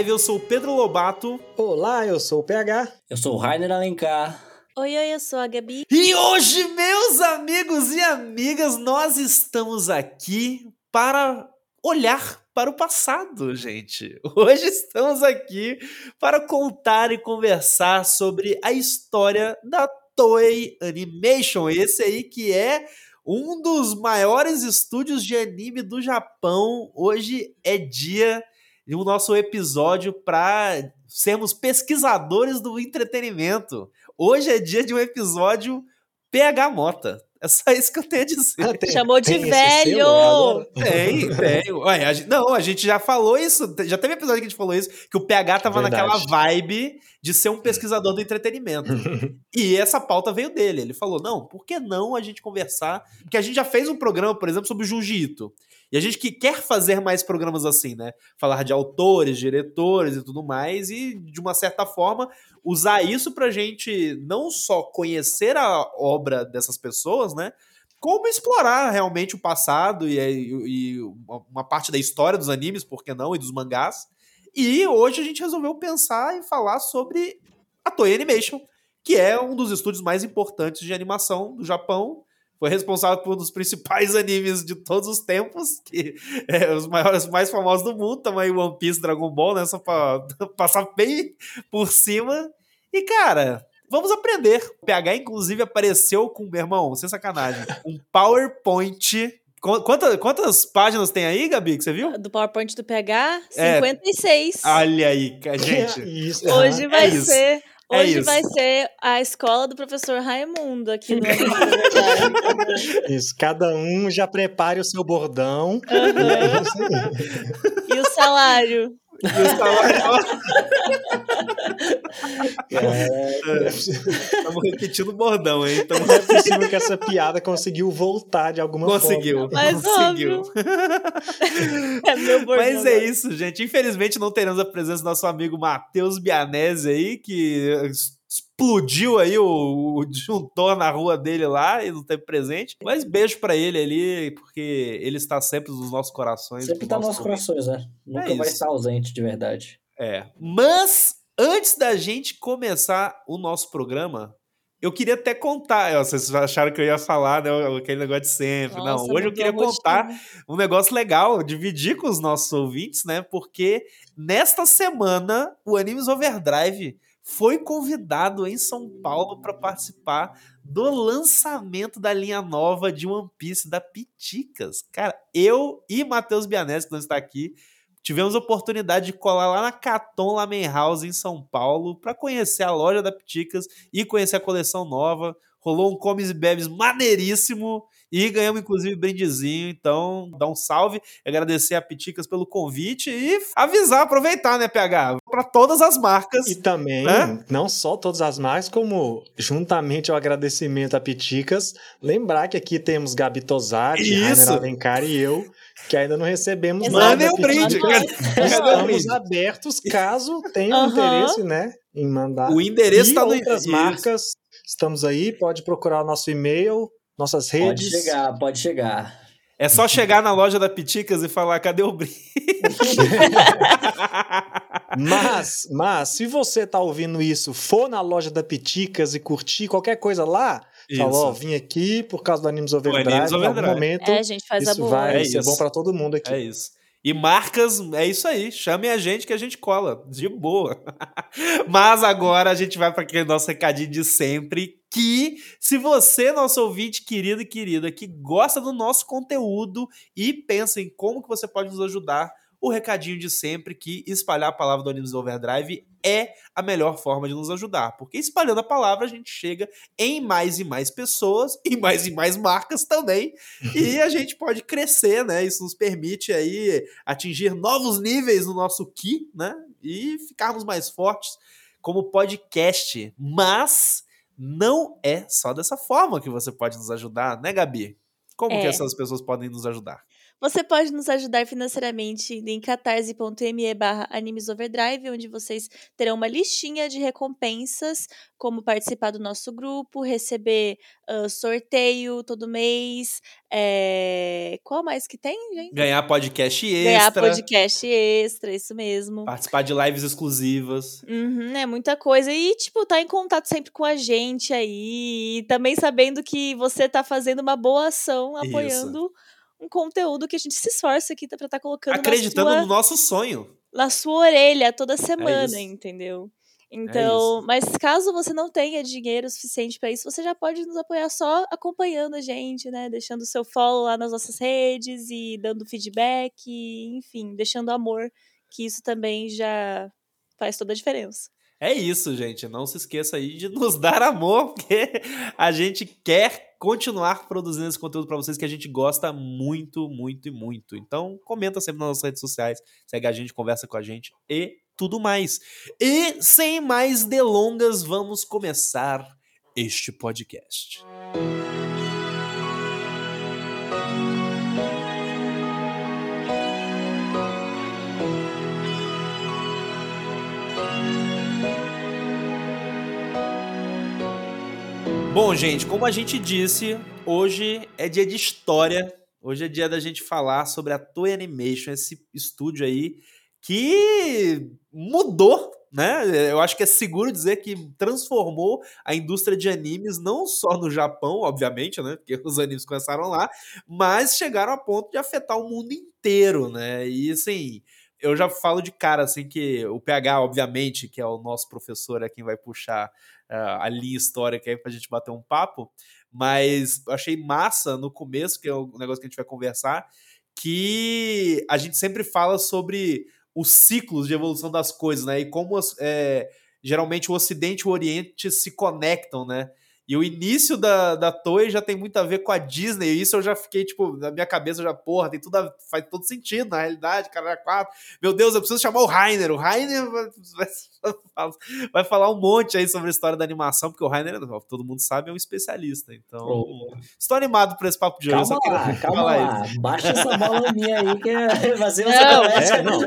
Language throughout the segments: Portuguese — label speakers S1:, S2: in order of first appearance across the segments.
S1: Overdrive, eu sou o Pedro Lobato.
S2: Olá, eu sou o PH.
S3: Eu sou o Rainer Alencar.
S4: Oi, oi, eu sou a Gabi.
S1: E hoje, meus amigos e amigas, nós estamos aqui para olhar para o passado, gente. Hoje estamos aqui para contar e conversar sobre a história da Toei Animation, esse aí que é um dos maiores estúdios de anime do Japão. Hoje é dia de um nosso episódio para sermos pesquisadores do entretenimento. Hoje é dia de um episódio PH Mota. É só isso que eu tenho a dizer.
S4: Ah, tem, Chamou de velho!
S1: Tem, tem. Ué, a gente, não, a gente já falou isso. Já teve episódio que a gente falou isso, que o PH tava Verdade. naquela vibe de ser um pesquisador do entretenimento. e essa pauta veio dele. Ele falou: não, por que não a gente conversar? Porque a gente já fez um programa, por exemplo, sobre o Jiu-Jitsu. E a gente que quer fazer mais programas assim, né? Falar de autores, diretores e tudo mais, e de uma certa forma usar isso pra gente não só conhecer a obra dessas pessoas, né? Como explorar realmente o passado e, e, e uma parte da história dos animes, por que não, e dos mangás. E hoje a gente resolveu pensar e falar sobre a Toei Animation, que é um dos estúdios mais importantes de animação do Japão foi responsável por um dos principais animes de todos os tempos, que é os maiores, mais famosos do mundo, também One Piece, Dragon Ball, né? Só pra passar bem por cima. E, cara, vamos aprender. O PH, inclusive, apareceu com, meu irmão, sem sacanagem, um PowerPoint Quantas, quantas páginas tem aí, Gabi, que você viu?
S4: Do PowerPoint do PH? 56.
S1: É, olha aí, gente.
S4: Isso, Hoje vai é ser é Hoje vai ser a escola do professor Raimundo aqui no
S2: Isso, cada um já prepare o seu bordão. Uhum.
S4: e o salário.
S1: Estamos é, repetindo o bordão, hein?
S2: Então não é possível que essa piada conseguiu voltar de alguma
S1: conseguiu,
S2: forma.
S4: Mas
S1: conseguiu.
S4: é meu bordão.
S1: Mas é isso, gente. Infelizmente não teremos a presença do nosso amigo Matheus Bianese aí, que explodiu aí o, o disjuntor na rua dele lá e não teve presente. Mas beijo para ele ali, porque ele está sempre nos nossos corações.
S3: Sempre está nos nossos corações, né? Nunca é vai estar ausente de verdade.
S1: É. Mas antes da gente começar o nosso programa, eu queria até contar. Vocês acharam que eu ia falar, né? Aquele negócio de sempre. Nossa, não, hoje eu queria contar um negócio legal, dividir com os nossos ouvintes, né? Porque nesta semana o Animes Overdrive foi convidado em São Paulo para participar do lançamento da linha nova de One Piece da Piticas. Cara, eu e Matheus Bianese, que não está aqui, tivemos a oportunidade de colar lá na Caton Lamen House em São Paulo para conhecer a loja da Piticas e conhecer a coleção nova. Rolou um comes e bebes maneiríssimo e ganhamos, inclusive, brindezinho. Então, dá um salve, agradecer a Piticas pelo convite e avisar, aproveitar, né, PH? Para todas as marcas.
S2: E também, né? não só todas as marcas, como juntamente ao agradecimento a Piticas, lembrar que aqui temos Gabi Tosati, Rainer Alencar e eu, que ainda não recebemos
S1: Exato. nada. Mandem o brinde.
S2: Estamos abertos caso tenha uhum. interesse, né, em mandar.
S1: O endereço está
S2: no outras marcas. Estamos aí, pode procurar o nosso e-mail, nossas redes.
S3: Pode chegar, pode chegar.
S1: É só chegar na loja da Piticas e falar, cadê o brinde?
S2: mas, mas, se você tá ouvindo isso, for na loja da Piticas e curtir qualquer coisa lá, falou, ó, vim aqui por causa do Animes Overdrive, Animes Overdrive. em algum momento,
S4: é, gente faz
S2: isso vai é ser isso. bom para todo mundo aqui.
S1: É isso. E marcas, é isso aí. Chamem a gente que a gente cola. De boa. Mas agora a gente vai para aquele nosso recadinho de sempre. Que se você, nosso ouvinte querido e querida, que gosta do nosso conteúdo e pensa em como que você pode nos ajudar, o recadinho de sempre que espalhar a palavra do Animes Overdrive é a melhor forma de nos ajudar, porque espalhando a palavra a gente chega em mais e mais pessoas, e mais e mais marcas também, e a gente pode crescer, né? Isso nos permite aí atingir novos níveis no nosso Ki, né? E ficarmos mais fortes como podcast. Mas não é só dessa forma que você pode nos ajudar, né, Gabi? Como é. que essas pessoas podem nos ajudar?
S4: Você pode nos ajudar financeiramente em catarse.me barra animesoverdrive, onde vocês terão uma listinha de recompensas, como participar do nosso grupo, receber uh, sorteio todo mês, É... Qual mais que tem, gente?
S1: Ganhar podcast extra.
S4: Ganhar podcast extra, isso mesmo.
S1: Participar de lives exclusivas.
S4: Uhum, é muita coisa. E, tipo, tá em contato sempre com a gente aí. E também sabendo que você tá fazendo uma boa ação, apoiando isso. Um conteúdo que a gente se esforça aqui pra estar tá colocando
S1: Acreditando
S4: sua,
S1: no nosso sonho.
S4: Na sua orelha toda é semana, é entendeu? Então, é mas caso você não tenha dinheiro suficiente para isso, você já pode nos apoiar só acompanhando a gente, né? Deixando o seu follow lá nas nossas redes e dando feedback, e, enfim, deixando amor, que isso também já faz toda a diferença.
S1: É isso, gente. Não se esqueça aí de nos dar amor, porque a gente quer continuar produzindo esse conteúdo para vocês que a gente gosta muito, muito e muito. Então, comenta sempre nas nossas redes sociais, segue a gente, conversa com a gente e tudo mais. E sem mais delongas, vamos começar este podcast. Bom, gente, como a gente disse, hoje é dia de história. Hoje é dia da gente falar sobre a Toei Animation, esse estúdio aí que mudou, né? Eu acho que é seguro dizer que transformou a indústria de animes não só no Japão, obviamente, né? Porque os animes começaram lá, mas chegaram a ponto de afetar o mundo inteiro, né? E assim, eu já falo de cara assim que o PH, obviamente, que é o nosso professor, é quem vai puxar uh, a linha histórica aí pra gente bater um papo, mas achei massa no começo, que é o negócio que a gente vai conversar, que a gente sempre fala sobre os ciclos de evolução das coisas, né? E como é, geralmente o Ocidente e o Oriente se conectam, né? E o início da, da Toei já tem muito a ver com a Disney. E isso eu já fiquei, tipo, na minha cabeça já, porra, tem tudo a, faz todo sentido, na realidade, cara, quatro. Meu Deus, eu preciso chamar o Rainer. O Rainer vai, vai, vai, falar um monte aí sobre a história da animação, porque o Rainer, todo mundo sabe, é um especialista. Então, oh. estou animado por esse papo de
S3: hoje. Calma lá, calma lá. Isso. Baixa essa bola minha aí, que é fazer não, é,
S2: não.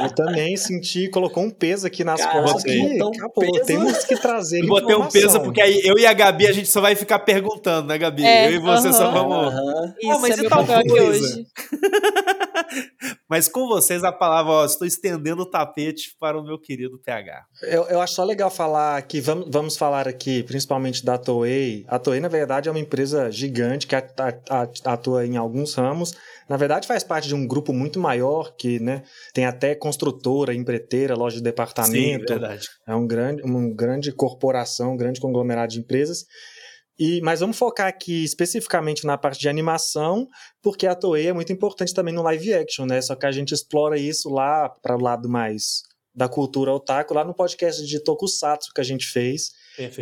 S2: Eu também senti, colocou um peso aqui nas costas. Acabou, temos que trazer. Eu
S1: botei um peso porque aí eu e a Gabi a gente só vai ficar perguntando, né, Gabi? É, eu e você uh -huh, só vamos. Uh -huh.
S4: Isso, ah, mas é tal coisa? hoje.
S1: mas com vocês a palavra, ó, estou estendendo o tapete para o meu querido PH.
S2: Eu, eu acho só legal falar que vamos, vamos falar aqui, principalmente da Toei. A Toei, na verdade, é uma empresa gigante que atua em alguns ramos na verdade, faz parte de um grupo muito maior que né, tem até construtora, empreiteira, loja de departamento. Sim, verdade. É um grande, uma grande corporação, um grande conglomerado de empresas. E, mas vamos focar aqui especificamente na parte de animação, porque a Toei é muito importante também no live action, né? Só que a gente explora isso lá para o lado mais da cultura otaku, lá no podcast de Tokusatsu que a gente fez.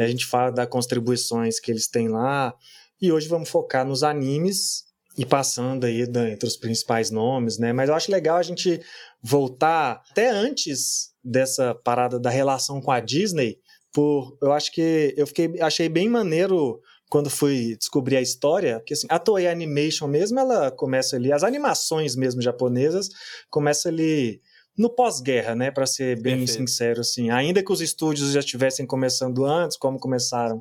S2: A gente fala das contribuições que eles têm lá. E hoje vamos focar nos animes e passando aí entre os principais nomes, né? Mas eu acho legal a gente voltar até antes dessa parada da relação com a Disney, por eu acho que eu fiquei achei bem maneiro quando fui descobrir a história, porque assim, a Toei Animation mesmo, ela começa ali, as animações mesmo japonesas começa ali no pós-guerra, né, para ser bem Perfeito. sincero assim, ainda que os estúdios já estivessem começando antes, como começaram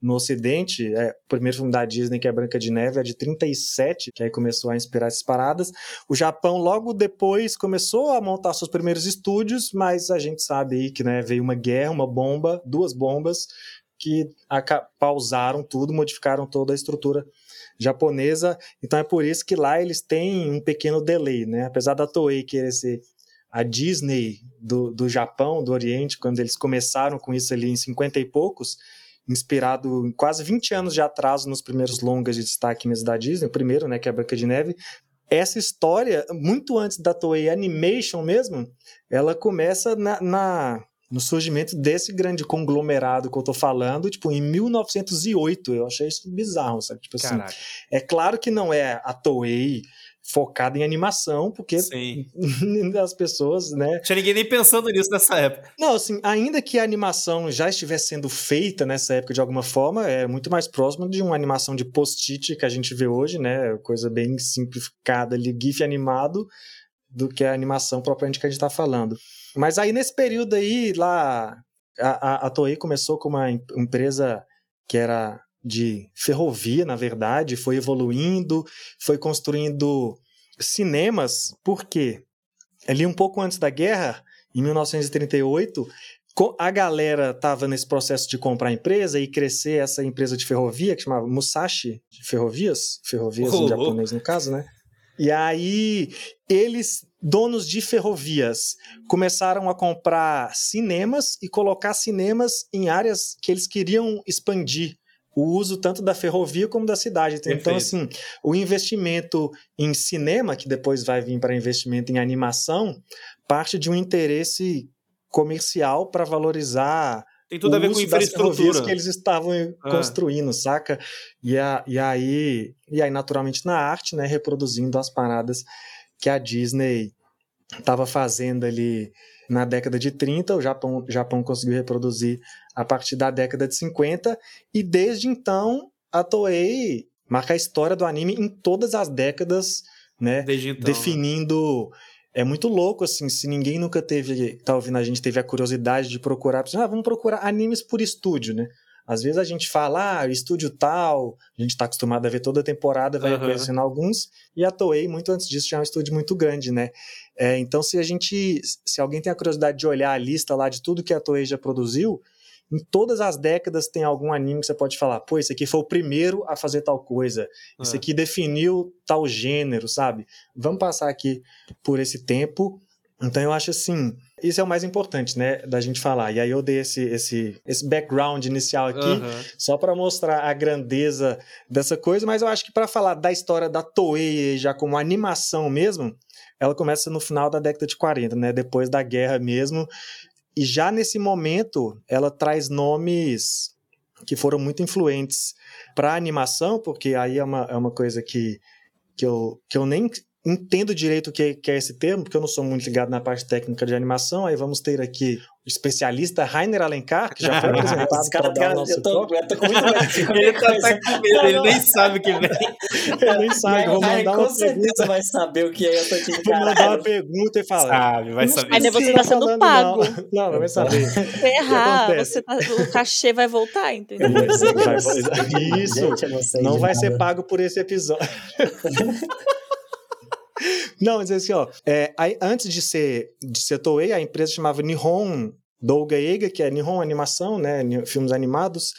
S2: no Ocidente, é, o primeiro filme da Disney, que é Branca de Neve, é de 37, que aí começou a inspirar essas paradas. O Japão, logo depois, começou a montar seus primeiros estúdios, mas a gente sabe aí que né, veio uma guerra, uma bomba, duas bombas, que pausaram tudo, modificaram toda a estrutura japonesa. Então é por isso que lá eles têm um pequeno delay, né? Apesar da Toei querer ser a Disney do, do Japão, do Oriente, quando eles começaram com isso ali em 50 e poucos, inspirado em quase 20 anos de atraso nos primeiros longas de destaque mesmo da Disney, o primeiro, né, que é a Branca de Neve. Essa história, muito antes da Toei Animation mesmo, ela começa na, na no surgimento desse grande conglomerado que eu tô falando, tipo, em 1908. Eu achei isso bizarro, sabe? Tipo assim, é claro que não é a Toei focada em animação, porque Sim. as pessoas, né?
S1: Tinha ninguém nem pensando nisso nessa época.
S2: Não, assim, ainda que a animação já estivesse sendo feita nessa época de alguma forma, é muito mais próximo de uma animação de post-it que a gente vê hoje, né? Coisa bem simplificada ali, GIF animado, do que a animação propriamente que a gente está falando. Mas aí nesse período aí, lá, a, a, a Toei começou com uma empresa que era de ferrovia, na verdade, foi evoluindo, foi construindo cinemas, por quê? Ali um pouco antes da guerra, em 1938, a galera estava nesse processo de comprar a empresa e crescer essa empresa de ferrovia, que chamava Musashi de Ferrovias, ferrovias oh, em japonês no caso, né? E aí eles, donos de ferrovias, começaram a comprar cinemas e colocar cinemas em áreas que eles queriam expandir o uso tanto da ferrovia como da cidade. Então, Perfeito. Então, assim, o investimento em cinema, que depois vai vir para investimento em animação, parte de um interesse comercial para valorizar
S1: tem tudo a ver com infraestrutura
S2: que eles estavam ah. construindo, saca? E, a, e aí, e aí naturalmente na arte, né, reproduzindo as paradas que a Disney estava fazendo ali na década de 30, o Japão, Japão conseguiu reproduzir a partir da década de 50 e desde então a Toei marca a história do anime em todas as décadas, né, então, né? definindo né? é muito louco, assim, se ninguém nunca teve, tá ouvindo a gente, teve a curiosidade de procurar, ah, vamos procurar animes por estúdio, né? Às vezes a gente fala, ah, estúdio tal, a gente tá acostumado a ver toda a temporada, vai uhum. conhecendo alguns, e a Toei, muito antes disso, tinha um estúdio muito grande, né? É, então, se a gente, se alguém tem a curiosidade de olhar a lista lá de tudo que a Toei já produziu, em todas as décadas tem algum anime que você pode falar, pô, esse aqui foi o primeiro a fazer tal coisa, é. esse aqui definiu tal gênero, sabe? Vamos passar aqui por esse tempo. Então eu acho assim, isso é o mais importante, né, da gente falar. E aí eu dei esse, esse, esse background inicial aqui, uhum. só para mostrar a grandeza dessa coisa, mas eu acho que para falar da história da Toei já como animação mesmo, ela começa no final da década de 40, né, depois da guerra mesmo, e já nesse momento, ela traz nomes que foram muito influentes para a animação, porque aí é uma, é uma coisa que, que, eu, que eu nem entendo direito o que, que é esse termo, porque eu não sou muito ligado na parte técnica de animação. Aí vamos ter aqui especialista Rainer Alencar, que já foi apresentado
S3: para dar o nosso eu tô, eu tô com muito
S1: medo. ele tá, tá com medo, ele nem sabe o que vem.
S2: ele nem sabe, vou mandar
S3: uma com certeza vai saber o que é, eu tô te
S2: Vou mandar uma pergunta e falar.
S1: Sabe, vai saber.
S4: Aí você tá sendo pago.
S2: Não, não, não vai saber.
S4: Se errar, você tá, o cachê vai voltar, entendeu?
S2: Isso, Gente, não, não vai nada. ser pago por esse episódio. Não, mas assim, ó, é, aí, antes de ser, de ser Toei, a empresa chamava Nihon Douga que é Nihon Animação, né, filmes animados.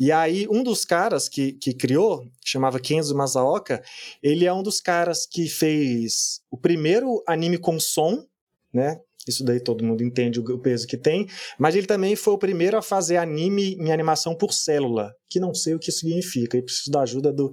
S2: E aí, um dos caras que, que criou, chamava Kenzo Masaoka, ele é um dos caras que fez o primeiro anime com som, né, isso daí todo mundo entende o peso que tem, mas ele também foi o primeiro a fazer anime em animação por célula, que não sei o que significa, e preciso da ajuda do,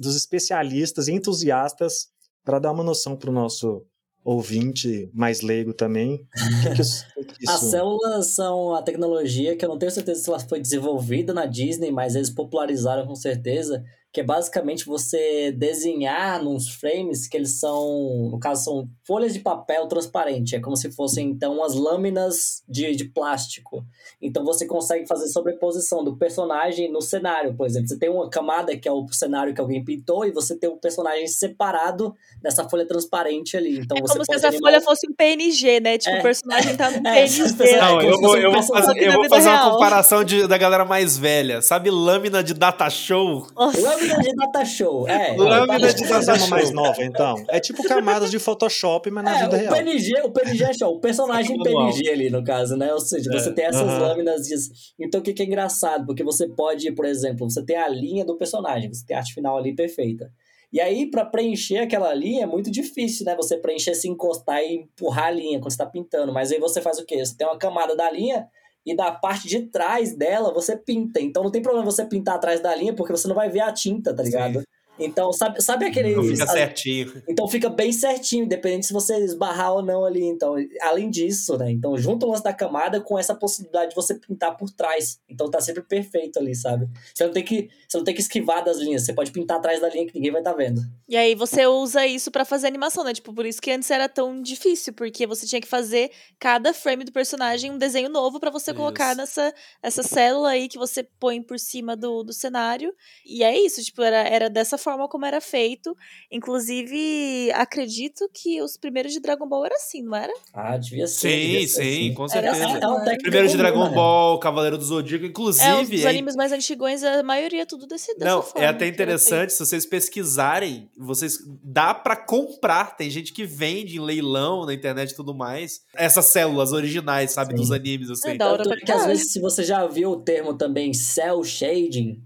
S2: dos especialistas e entusiastas para dar uma noção para o nosso ouvinte mais leigo também. Que que isso...
S3: As células são a tecnologia que eu não tenho certeza se ela foi desenvolvida na Disney, mas eles popularizaram com certeza, que é basicamente você desenhar nos frames que eles são, no caso, são folhas de papel transparente. É como se fossem, então, umas lâminas de, de plástico. Então você consegue fazer sobreposição do personagem no cenário, por exemplo. Você tem uma camada que é o cenário que alguém pintou e você tem um personagem separado nessa folha transparente ali. Então,
S4: é
S3: como
S4: se essa folha fosse um PNG, né? Tipo, é. o personagem tá no é, PNG.
S1: Não, eu vou, eu vou fazer, eu vou fazer uma comparação de, da galera mais velha. Sabe lâmina de data show?
S3: Nossa. Lâmina de data show, é.
S2: Lâmina de data show. mais nova, então. É tipo camadas de Photoshop, mas na é, vida
S3: o
S2: real.
S3: PNG, o PNG é show. O personagem PNG ali, no caso, né? Ou seja, você é. tem essas uhum. lâminas de... Então, o que, que é engraçado? Porque você pode, por exemplo, você tem a linha do personagem, você tem a arte final ali perfeita. E aí, para preencher aquela linha é muito difícil, né? Você preencher, se encostar e empurrar a linha quando você tá pintando. Mas aí você faz o quê? Você tem uma camada da linha e da parte de trás dela você pinta. Então não tem problema você pintar atrás da linha, porque você não vai ver a tinta, tá ligado? Sim. Então, sabe, sabe aquele.
S1: Não fica certinho.
S3: Então fica bem certinho, independente se você esbarrar ou não ali. Então, além disso, né? Então, junto o lance da camada com essa possibilidade de você pintar por trás. Então tá sempre perfeito ali, sabe? Você não tem que, você não tem que esquivar das linhas, você pode pintar atrás da linha que ninguém vai estar tá vendo.
S4: E aí você usa isso para fazer animação, né? Tipo, por isso que antes era tão difícil, porque você tinha que fazer cada frame do personagem um desenho novo para você isso. colocar nessa essa célula aí que você põe por cima do, do cenário. E é isso, tipo, era, era dessa forma forma como era feito. Inclusive, acredito que os primeiros de Dragon Ball era assim, não era?
S3: Ah, devia ser.
S1: Sim,
S3: devia ser
S1: sim,
S3: assim.
S1: com certeza.
S3: Era, era uma
S1: Primeiro de Dragon? Ball, Cavaleiro do Zodíaco, inclusive.
S4: É, os, os
S1: é-
S4: animes mais antigões, a maioria tudo desse dessa
S1: Não,
S4: forma.
S1: é até interessante, se vocês pesquisarem, vocês dá pra comprar, tem gente que vende em leilão na internet e tudo mais, essas células originais, sabe,
S3: Sim.
S1: dos animes, assim.
S4: É da hora
S3: Tanto
S4: pra
S3: que às vezes, se você já viu o termo também cel shading,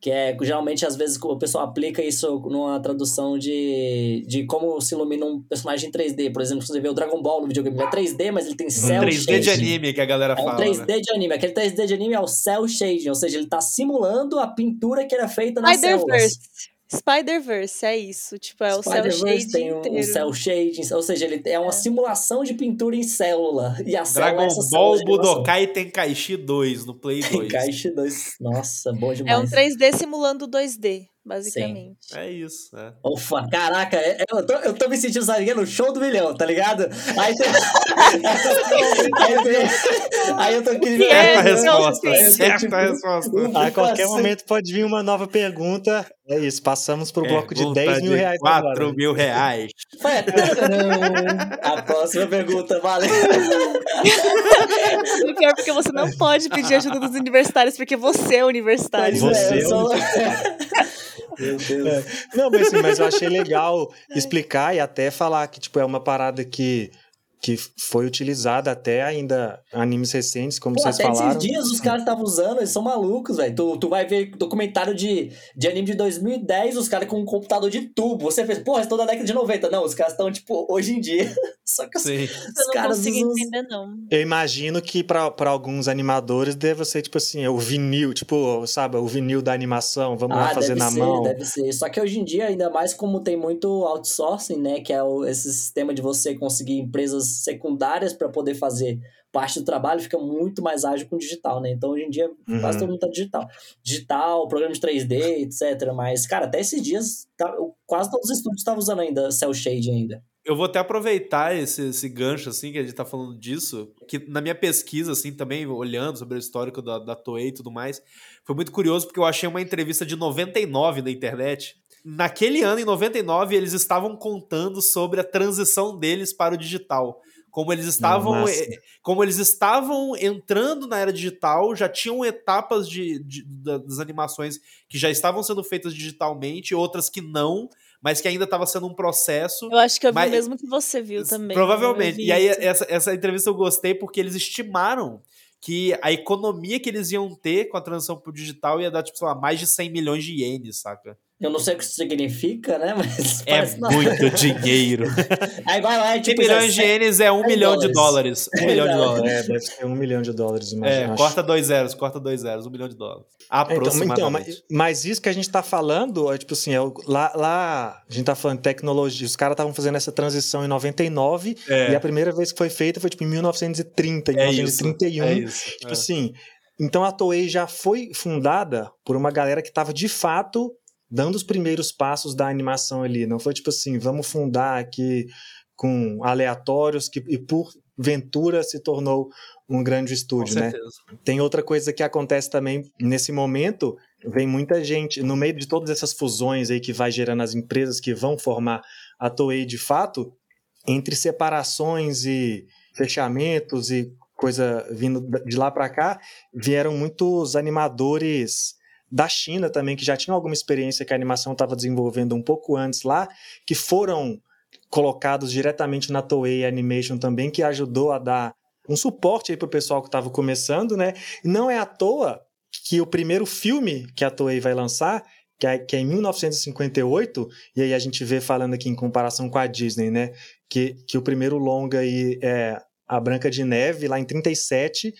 S3: que é geralmente às vezes o pessoal aplica isso numa tradução de, de como se ilumina um personagem em 3D. Por exemplo, se você vê o Dragon Ball no videogame, ele é 3D, mas ele tem
S1: Um
S3: cel
S1: 3D de
S3: shading.
S1: anime que a galera
S3: É um
S1: fala.
S3: 3D
S1: né?
S3: de anime. Aquele 3D de anime é o cel shading, ou seja, ele tá simulando a pintura que era feita nas células.
S4: Spider-Verse, é isso. Tipo, é o cel
S3: Spider-Verse
S4: shade
S3: tem um, um
S4: inteiro.
S3: cel shading, ou seja, ele é uma simulação de pintura em célula. E a célula
S1: Dragon
S3: é
S1: Ball
S3: célula de animação.
S1: Budokai Tenkaichi 2 no Play 2.
S3: Tenkaichi 2. Nossa, bom
S4: É
S3: demais.
S4: um 3D simulando 2D, basicamente.
S1: É isso, é.
S3: Ufa, caraca, é- é- eu tô, eu tô me sentindo, sabe, no show do milhão, tá ligado? Aí tem. aí, eu tô aqui.
S4: Que é,
S1: Certa
S4: não,
S1: resposta,
S4: sim.
S1: Certa
S3: tipo,
S1: resposta.
S2: A qualquer momento pode vir uma nova pergunta. É isso, passamos pro bloco de
S1: Pergunta
S2: 10 mil
S1: de
S2: reais
S1: 4
S2: agora.
S1: mil reais.
S3: A próxima pergunta, valeu.
S4: E pior porque você não pode pedir ajuda dos universitários, porque você é universitário.
S2: Você
S3: é,
S2: é
S3: eu sou- Meu Deus.
S2: Não, mas, assim, mas eu achei legal explicar e até falar que tipo, é uma parada que, que foi utilizada até ainda animes recentes, como
S3: Pô,
S2: vocês
S3: até
S2: falaram.
S3: esses dias os caras estavam usando, eles são malucos, velho. Tu, tu vai ver documentário de, de anime de 2010, os caras com um computador de tubo. Você fez, porra, estão da década de 90. Não, os caras estão, tipo, hoje em dia. Só que os,
S1: Sim.
S3: os
S4: Eu não
S3: caras
S4: consigo
S3: usam.
S4: entender, não.
S2: Eu imagino que para alguns animadores deve ser tipo assim, o vinil, tipo, sabe, o vinil da animação, vamos lá fazer
S3: Ah, deve
S2: na
S3: ser,
S2: mão.
S3: deve ser. Só que hoje em dia, ainda mais como tem muito outsourcing, né? Que é o- esse sistema de você conseguir empresas secundárias para poder fazer parte do trabalho, fica muito mais ágil com o digital, né? Então, hoje em dia,
S2: Uhum.
S3: quase todo mundo tá digital. Digital, programa de 3D, etc. Mas, cara, até esses dias, tá- quase todos os estúdios estavam usando ainda cel shade ainda.
S1: Eu vou até aproveitar esse, esse gancho, assim, que a gente tá falando disso, que na minha pesquisa, assim, também, olhando sobre o histórico da, da Toei e tudo mais, foi muito curioso porque eu achei uma entrevista de 99 na internet. Naquele ano, em 99, eles estavam contando sobre a transição deles para o digital. Como eles estavam,
S2: massa.
S1: eh, como eles estavam entrando na era digital, já tinham etapas de, de- da- das animações que já estavam sendo feitas digitalmente, outras que não, mas que ainda estava sendo um processo.
S4: Eu acho que eu vi
S1: Mas-
S4: o mesmo que você viu também.
S1: Provavelmente. E aí, essa, essa entrevista eu gostei porque eles estimaram que a economia que eles iam ter com a transição pro digital ia dar, tipo, sei lá, mais de 100 milhões de ienes, saca?
S3: Eu não sei o que isso significa, né? Mas
S1: É muito dinheiro.
S3: Aí vai lá, é
S1: 100
S3: tipo...
S1: milhões de
S3: 17
S1: ienes é um milhão de
S3: dólares.
S1: dólares. Um milhão de dólares.
S2: É, deve ser um milhão de dólares,
S1: É,
S2: imagina. acho.
S1: corta dois zeros, corta dois zeros, um milhão de dólares.
S2: Então,
S1: Aproximadamente.
S2: então, mas, mas isso que a gente tá falando, é tipo assim, é lá, lá a gente tá falando de tecnologia, os caras estavam fazendo essa transição em 99
S1: É.
S2: e a primeira vez que foi feita foi tipo em 1930, em
S1: É isso,
S2: 1931.
S1: é isso.
S2: Tipo
S1: é.
S2: assim, então a Toei já foi fundada por uma galera que tava de fato dando os primeiros passos da animação ali. Não foi tipo assim, vamos fundar aqui com aleatórios que, e por ventura se tornou um grande
S1: Com
S2: estúdio, né?
S1: certeza.
S2: Tem outra coisa que acontece também nesse momento, vem muita gente, no meio de todas essas fusões aí que vai gerando as empresas que vão formar a Toei de fato, entre separações e fechamentos e coisa vindo de lá para cá, vieram muitos animadores da China também, que já tinham alguma experiência que a animação estava desenvolvendo um pouco antes lá, que foram colocados diretamente na Toei Animation também, que ajudou a dar um suporte aí pro pessoal que estava começando, né? Não é à toa que o primeiro filme que a Toei vai lançar, que é, que é em 1958, e aí a gente vê falando aqui em comparação com a Disney, né? Que, que o primeiro longa aí é A Branca de Neve, lá em 37,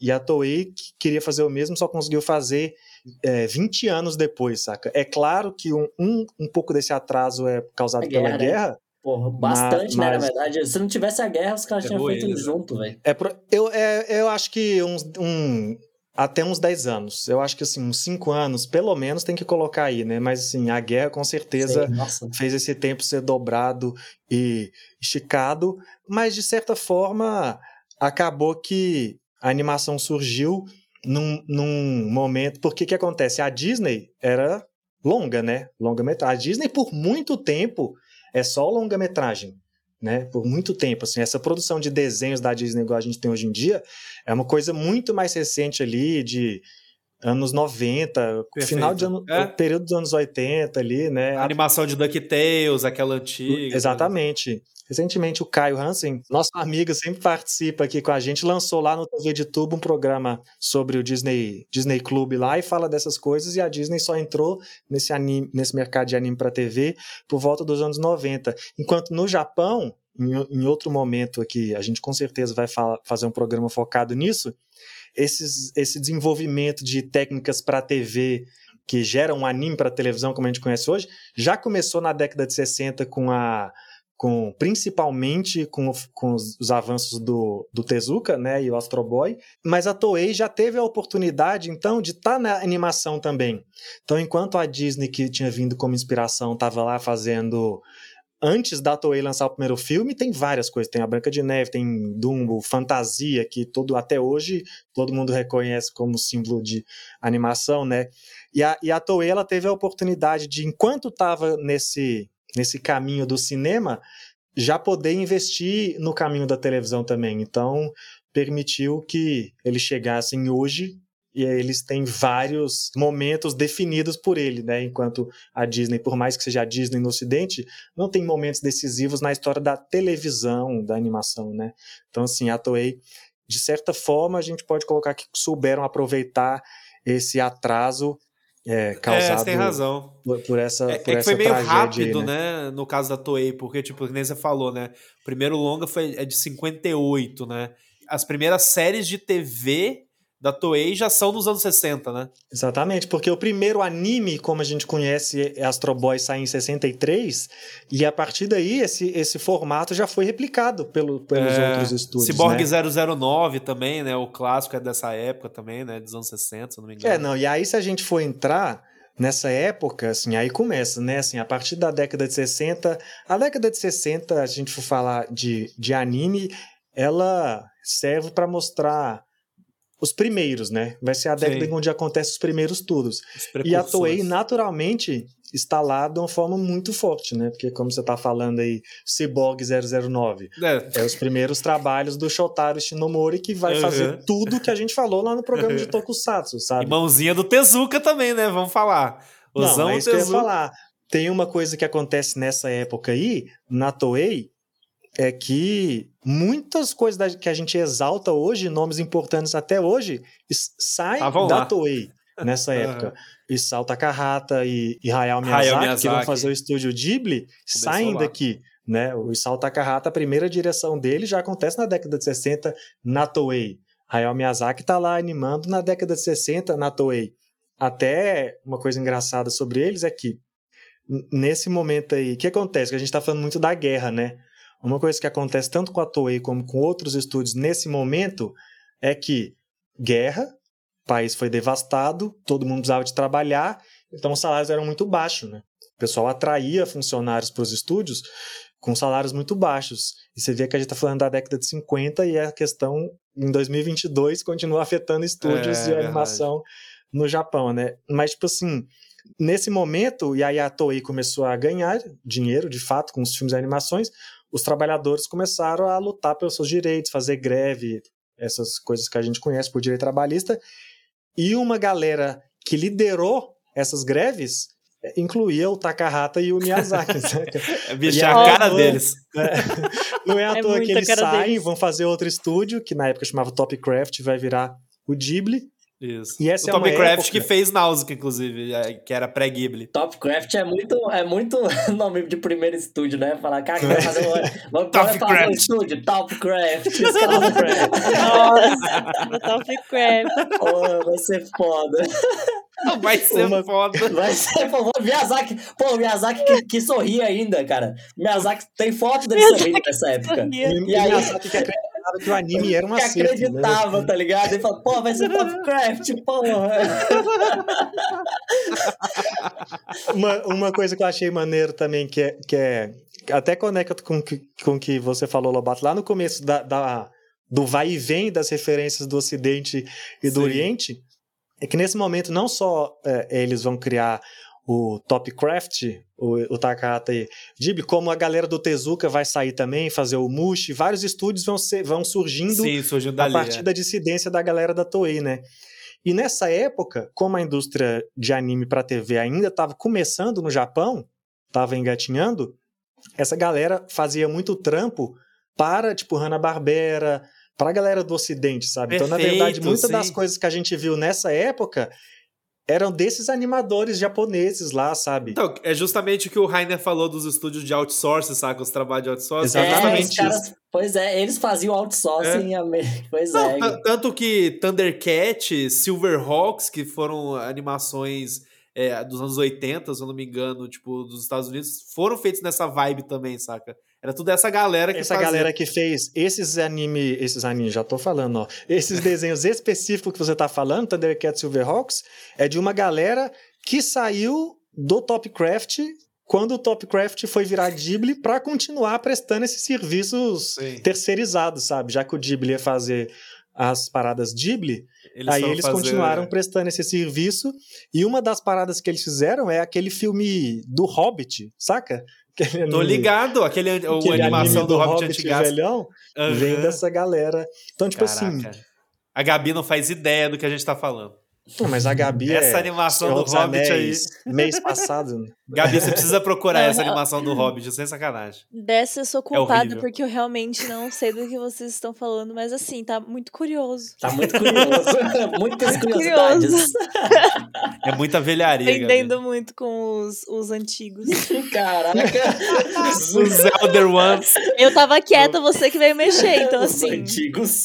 S2: e a Toei que queria fazer o mesmo, só conseguiu fazer é, 20 anos depois, saca? É claro que um, um, um pouco desse atraso é causado
S3: A
S2: pela
S3: guerra, né?
S2: guerra,
S3: Porra, bastante, né, na
S2: mas-
S3: verdade. Se não tivesse a guerra, os caras tinham
S1: Ferrou
S3: feito
S1: eles, né?
S3: junto, velho.
S2: É, pro- eu, é, eu acho que uns, um, até uns 10 anos. Eu acho que assim, uns 5 anos, pelo menos, tem que colocar aí, né? Mas assim, a guerra com certeza fez esse tempo ser dobrado e esticado, mas de certa forma acabou que a animação surgiu num, num momento. Porque que acontece? A Disney era longa, né? Longa-metragem. A Disney, por muito tempo, é só longa-metragem. Né, por muito tempo, assim, essa produção de desenhos da Disney igual a gente tem hoje em dia é uma coisa muito mais recente ali, de anos 90, Perfeito. final de ano, é. período dos anos 80 ali, né?
S1: A animação de DuckTales, aquela antiga.
S2: Exatamente. Recentemente, o Caio Hansen, nosso amigo, sempre participa aqui com a gente, lançou lá no TV de Tubo um programa sobre o Disney, Disney Club lá e fala dessas coisas. E a Disney só entrou nesse, anime, nesse mercado de anime para TV por volta dos anos 90. Enquanto no Japão, em, em outro momento aqui, a gente com certeza vai fazer um programa focado nisso, esses, esse desenvolvimento de técnicas para TV que geram um anime para televisão, como a gente conhece hoje, já começou na década de 60 com a com principalmente com, com os, os, avanços do, do Tezuka né, e o Astro Boy, mas a Toei já teve a oportunidade, então, de estar tá na animação também. Então, enquanto a Disney, que tinha vindo como inspiração, estava lá fazendo antes da Toei lançar o primeiro filme, tem várias coisas. Tem a Branca de Neve, tem Dumbo, Fantasia, que todo até hoje todo mundo reconhece como símbolo de animação, né? E a, e a Toei ela teve a oportunidade de, enquanto estava nesse nesse caminho do cinema, já poder investir no caminho da televisão também. Então, permitiu que eles chegassem hoje e eles têm vários momentos definidos por ele, né? Enquanto a Disney, por mais que seja a Disney no Ocidente, não tem momentos decisivos na história da televisão, da animação, né? Então, assim, a Toei, de certa forma, a gente pode colocar que souberam aproveitar esse atraso é, causado é,
S1: tem razão.
S2: Por, por essa
S1: é,
S2: por é
S1: que foi meio rápido, aí, né? né? No caso da Toei, porque, tipo, nem você falou, né? O primeiro longa foi, é de 58, né? As primeiras séries de TV da Toei já são dos anos 60, né?
S2: Exatamente, porque o primeiro anime, como a gente conhece, é Astro Boy, sai em 63, e a partir daí esse, esse formato já foi replicado pelo, pelos é, outros estúdios.
S1: Cyborg
S2: né?
S1: 009 também, né? O clássico é dessa época também, né? Dos anos 60, se não me engano.
S2: É, não, e aí se a gente for entrar nessa época, assim, aí começa, né? Assim, a partir da década de 60, a década de 60, a gente for falar de, de anime, ela serve para mostrar os primeiros, né? Vai ser a década Sim. onde acontece os primeiros tudos. Os e a Toei, naturalmente, está lá de uma forma muito forte, né? Porque, como você está falando aí, Cyborg 009. É. é os primeiros trabalhos do Shotaro Shinomori que vai uhum. fazer tudo que a gente falou lá no programa de Tokusatsu, sabe?
S1: E mãozinha do Tezuka também, né? Vamos falar.
S2: Osão Não, é isso Tezuka. que eu ia falar. Tem uma coisa que acontece nessa época aí, na Toei, é que muitas coisas que a gente exalta hoje, nomes importantes até hoje, saem ah, da. Toei nessa época. Uhum. Isao Takahata e, e Hayao Miyazaki, Hayao Miyazaki, que vão fazer o estúdio Ghibli, Começou saem lá. daqui. Né? O Isao Takahata, a primeira direção dele já acontece na década de 60 na Toei. Hayao Miyazaki está lá animando na década de 60 na Toei. Até uma coisa engraçada sobre eles é que nesse momento aí, o que acontece? Que a gente está falando muito da guerra, né? Uma coisa que acontece tanto com a Toei como com outros estúdios nesse momento é que guerra, o país foi devastado, todo mundo precisava de trabalhar, então os salários eram muito baixos, né? O pessoal atraía funcionários para os estúdios com salários muito baixos. E você vê que a gente está falando da década de 50 e a questão em 2022 continua afetando estúdios é, de animação verdade. no Japão, né? Mas, tipo assim, nesse momento, e aí a Toei começou a ganhar dinheiro, de fato, com os filmes e animações, os trabalhadores começaram a lutar pelos seus direitos, fazer greve, essas coisas que a gente conhece por direito trabalhista. E uma galera que liderou essas greves é, incluía o Takahata e o Miyazaki.
S1: é bicho, a cara deles.
S2: É, não é à é toa que eles saem, deles. vão fazer outro estúdio, que na época chamava Topcraft, vai virar o Ghibli.
S1: Isso. E essa o é Top Craft época... que fez Nausicaa, inclusive, é, que era pré-Ghibli.
S3: Topcraft é muito, é muito nome de primeiro estúdio, né? Falar, cara, quer fazer um, vamos Top fazer um estúdio, Topcraft. Topcraft. Nossa, Topcraft. Pô, vai ser foda.
S1: Vai ser Uma... foda.
S3: Vai ser foda. Miyazaki, pô, o Miyazaki que, que sorria ainda, cara. Miyazaki tem foto dele sorrindo nessa época. E, e aí... Miyazaki que
S2: que o anime era uma Que
S3: acreditava, né? tá ligado? Ele falou, pô, vai ser Topcraft, porra.
S2: uma, uma coisa que eu achei maneiro também, que é, que é até conecta com o que, com que você falou, Lobato, lá no começo da, da do vai e vem das referências do Ocidente e Sim. do Oriente, é que nesse momento não só é, eles vão criar o Topcraft, o, o Takahata e Ghibli, como a galera do Tezuka vai sair também, fazer o Mushi, vários estúdios vão, ser, vão surgindo,
S1: Sim,
S2: a partir
S1: é.
S2: da dissidência da galera da Toei, né? E nessa época, como a indústria de anime para TV ainda estava começando no Japão, estava engatinhando, essa galera fazia muito trampo para, tipo, Hanna-Barbera, para a galera do ocidente, sabe? então, na verdade,
S1: Perfeito,
S2: muitas das coisas que a gente viu nessa época eram desses animadores japoneses lá, sabe?
S1: Então, é justamente o que o Rainer falou dos estúdios de outsourcing, saca? Os trabalhos de outsourcing.
S2: Exatamente.
S3: É, os caras, pois é, eles faziam outsourcing em América. Pois
S1: Não,
S3: é.
S1: tan- tanto que Thundercat, Silverhawks, que foram animações é, dos anos 80, se eu não me engano, tipo, dos Estados Unidos, foram feitos nessa vibe também, saca? Era tudo essa galera que
S2: Essa
S1: fazia.
S2: galera que fez esses anime, esses animes, já tô falando, ó. Esses desenhos específicos que você tá falando, Thundercat Silverhawks, é de uma galera que saiu do Topcraft quando o Topcraft foi virar Ghibli para continuar prestando esses serviços
S1: Sim.
S2: terceirizados, sabe? Já que o Ghibli ia fazer as paradas Ghibli, aí
S1: foram
S2: eles
S1: fazer-
S2: continuaram prestando esse serviço. E uma das paradas que eles fizeram é aquele filme do Hobbit, saca? Aquele
S1: Tô
S2: anime-
S1: ligado, aquele, o
S2: aquele
S1: animação
S2: anime
S1: do Hobbit antigaço.
S2: velhão, vem
S1: Aham.
S2: dessa galera. Então, tipo assim,
S1: Caraca. A Gabi não faz ideia do que a gente tá falando.
S2: Pô, mas a Gabi
S1: Essa
S2: é
S1: animação
S2: Senhor
S1: do Hobbit
S2: Anéis, mês passado. né?
S1: Gabi, você precisa procurar essa animação do Hobbit, sem sacanagem.
S4: Dessa eu sou culpada
S1: horrível.
S4: porque eu realmente não sei do que vocês estão falando, mas assim, tá muito curioso.
S3: Tá muito curioso. Muitas
S4: Muito
S3: curiosidades.
S1: É muita velharia, Gabi.
S4: Aprendendo muito com os, os antigos.
S3: Caraca.
S1: Os Elder Ones.
S4: Eu tava quieta, você que veio mexer, então
S3: Os
S4: assim.
S3: antigos.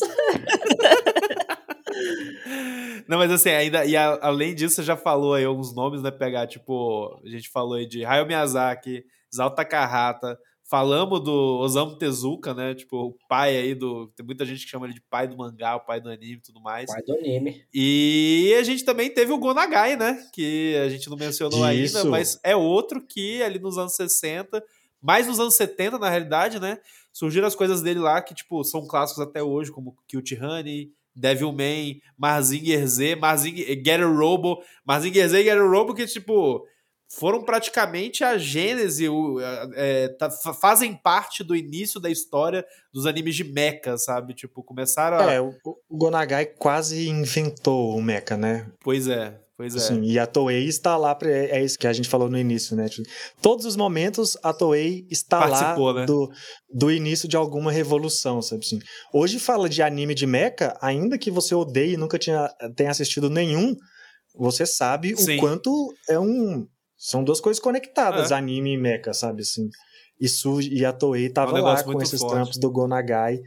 S1: Não, mas assim, ainda. E a- além disso, você já falou aí alguns nomes, né? Pegar, tipo, a gente falou aí de Hayao Miyazaki, Isao Takahata. Falamos do Osamu Tezuka, né? Tipo, o pai aí do. Tem muita gente que chama ele de pai do mangá, o pai do anime e tudo mais.
S3: Pai do anime.
S1: E a gente também teve o Gonagai, né? Que a gente não mencionou ainda,
S2: Isso.
S1: mas é outro que ali nos anos 60, mais nos anos 70, na realidade, né? Surgiram as coisas dele lá que, tipo, são clássicos até hoje, como Cute Honey, Devilman, Marzinger Z, Marzinger, Get a Robo, Marzinger Z e Get a Robo, que, tipo, foram praticamente a gênese, o, é, tá- fa- fazem parte do início da história dos animes de mecha, sabe? Tipo, começaram a...
S2: É, o, o Gonagai quase inventou o mecha, né?
S1: Pois é, pois é.
S2: Assim, e a Toei está lá, pra, é isso que a gente falou no início, né? Tipo, Todos os momentos a Toei está
S1: Participou,
S2: lá
S1: né?
S2: do, do início de alguma revolução, sabe assim? Hoje fala de anime de mecha, ainda que você odeie e nunca tinha, tenha assistido nenhum, você sabe
S1: Sim.
S2: o quanto é um... São duas coisas conectadas,
S1: É.
S2: anime e mecha, sabe assim? E, surge, e a Toei tava lá
S1: negócio
S2: com
S1: muito
S2: esses
S1: forte.
S2: trampos do Gonagai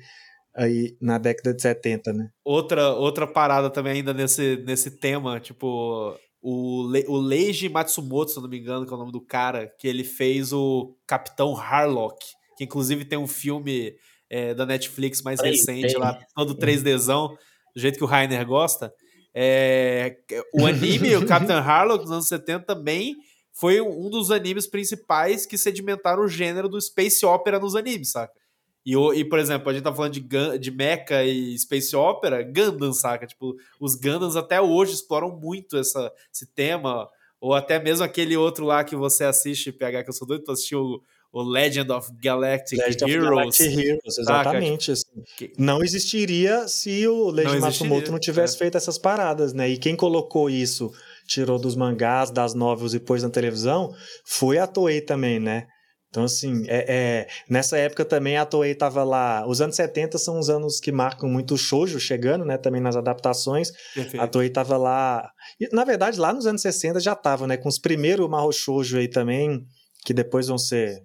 S2: aí na década de 70, né?
S1: Outra, outra parada também ainda nesse, nesse tema, tipo, o, Le, o Leiji Matsumoto, se não me engano, que é o nome do cara, que ele fez o Capitão Harlock, que inclusive tem um filme é, da Netflix mais
S3: 3D.
S1: recente lá, todo 3Dzão, do jeito que o Rainer gosta. É, o anime, o Capitão Harlock, dos anos 70, também foi um dos animes principais que sedimentaram o gênero do Space Opera nos animes, saca? E, e, por exemplo, a gente tá falando de, Gun- de Mecha e Space Opera, Gundam, saca? Tipo, os Gundams até hoje exploram muito essa, esse tema, ou até mesmo aquele outro lá que você assiste, PH, que eu sou doido pra assistir, o, o Legend of Galactic
S2: Legend of
S1: Heroes.
S2: Galactic Heroes, exatamente. assim.
S1: Que-
S2: Não existiria se o Leiji
S1: Não
S2: Matsumoto não tivesse
S1: é.
S2: feito essas paradas, né? E quem colocou isso, tirou dos mangás, das novels e pôs na televisão, foi a Toei também, né? Então, assim, é, é- nessa época também a Toei tava lá. Os anos 70 são os anos que marcam muito o shoujo chegando, né? Também nas adaptações.
S1: Perfeito.
S2: A Toei tava lá. E, na verdade, lá nos anos 60 já tava, né? Com os primeiros Mahou Shoujo aí também, que depois vão ser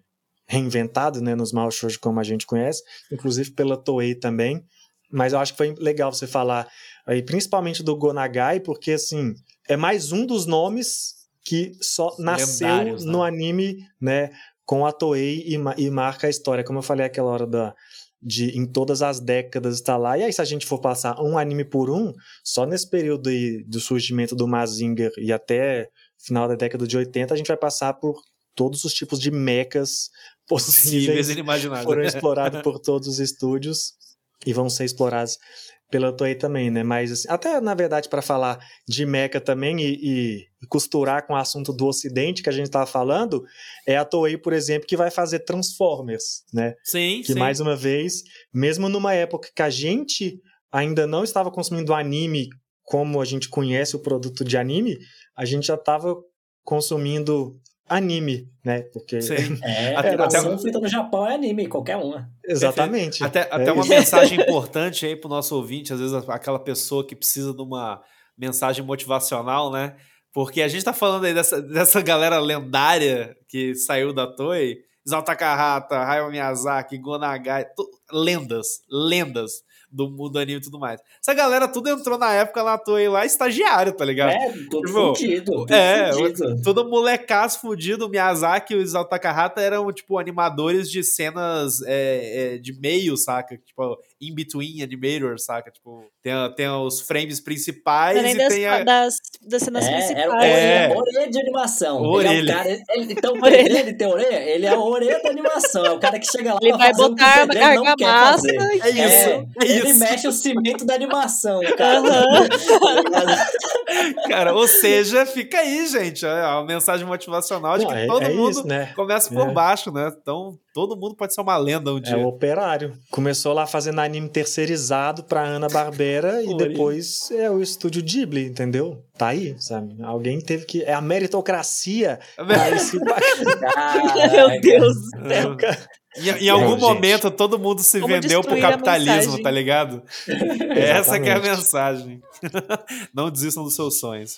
S2: reinventados, né? Nos Mahou Shoujo como a gente conhece, inclusive pela Toei também. Mas eu acho que foi legal você falar aí, principalmente do Gonagai, porque assim, é mais um dos nomes que só nasceu
S1: né?
S2: no anime, né? Com a Toei e, e marca a história. Como eu falei aquela hora da, de em todas as décadas está lá. E aí, se a gente for passar um anime por um, só nesse período aí do surgimento do Mazinger e até final da década de 80, a gente vai passar por todos os tipos de mechas
S1: Possíveis e inimagináveis.
S2: foram explorados por todos os estúdios. E vão ser explorados pela Toei também, né? Mas assim, até na verdade para falar de Mecha também e, e, costurar com o assunto do Ocidente que a gente estava falando, é a Toei, por exemplo, que vai fazer Transformers, né?
S1: Sim,
S2: que
S1: sim.
S2: mais uma vez, mesmo numa época que a gente ainda não estava consumindo anime como a gente conhece o produto de anime, a gente já estava consumindo anime, né? Porque
S3: Sim. É, até, até... feita no Japão é anime, qualquer uma.
S2: Exatamente.
S1: Até, é até uma isso. mensagem importante aí pro nosso ouvinte, às vezes aquela pessoa que precisa de uma mensagem motivacional, né? Porque a gente tá falando aí dessa, dessa galera lendária que saiu da Toei, Isao Takahata, Hayao Miyazaki, Gonagai, lendas, lendas do mundo anime e tudo mais. Essa galera tudo entrou na época na Toei lá, estagiário, tá ligado?
S3: É, todo tipo, fudido. Todo
S1: é,
S3: fudido.
S1: todo molecaço fudido. O Miyazaki e o Isao Takahata eram, tipo, animadores de cenas é, é, de meio, saca? Tipo, in-between animators, saca? Tipo, tem, tem os frames principais e
S4: das,
S1: tem a...
S4: das, das cenas
S3: é,
S4: principais.
S3: É, é orelha de animação.
S1: Orelha.
S3: Ele é o cara, ele, então, orelha. ele tem orelha, ele é a orelha da animação. É o cara que chega lá
S4: Ele vai botar uma argamassa.
S1: É isso. É, é
S3: ele
S1: isso.
S3: mexe o cimento da animação, cara.
S4: Uhum.
S1: cara, ou seja, fica aí, gente. A mensagem motivacional de
S2: Não,
S1: que
S2: é-
S1: todo
S2: é
S1: mundo
S2: isso, né?
S1: começa por
S2: É.
S1: baixo, né? Então, todo mundo pode ser uma lenda um
S2: É
S1: dia.
S2: o operário. Começou lá fazendo anime terceirizado pra Ana Barbera e depois é o estúdio Ghibli, entendeu? Tá aí, sabe? Alguém teve que. É a meritocracia. pra esse
S4: Meu Deus do
S1: É.
S4: céu.
S1: Em, em algum
S2: gente.
S1: momento, todo mundo se
S4: Como
S1: vendeu pro capitalismo, tá ligado? Essa que é a mensagem. Não desistam dos seus sonhos.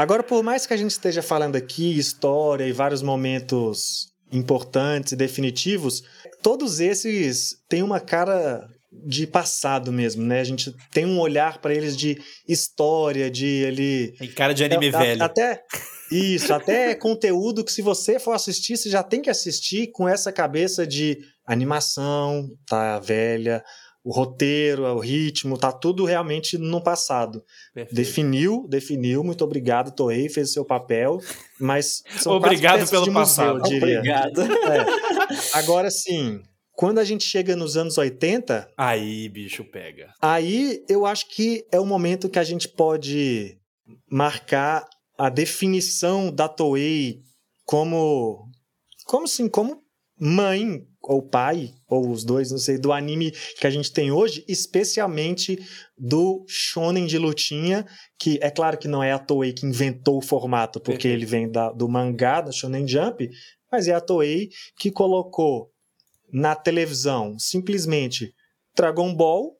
S2: Agora, por mais que a gente esteja falando aqui história e vários momentos importantes e definitivos, todos esses têm uma cara de passado mesmo, né? A gente tem um olhar para eles de história, de ele
S1: Tem cara de anime
S2: É, a-
S1: velho.
S2: Até isso, até conteúdo que se você for assistir, você já tem que assistir com essa cabeça de animação, tá velha, o roteiro, o ritmo, tá tudo realmente no passado.
S1: Perfeito.
S2: Definiu, definiu, muito obrigado, Toei, fez o seu papel, mas são
S1: Obrigado pelo
S2: de museu, eu
S1: passado.
S2: diria.
S3: Obrigado.
S2: É. Agora sim, quando a gente chega nos anos 80,
S1: Aí, bicho, pega.
S2: Aí eu acho que é o momento que a gente pode marcar a definição da Toei como como assim, como mãe ou pai ou os dois, não sei, do anime que a gente tem hoje, especialmente do shonen de lutinha, que é claro que não é a Toei que inventou o formato, porque
S1: Perfeito.
S2: ele vem da- do mangá, da Shonen Jump, mas é a Toei que colocou na televisão simplesmente Dragon Ball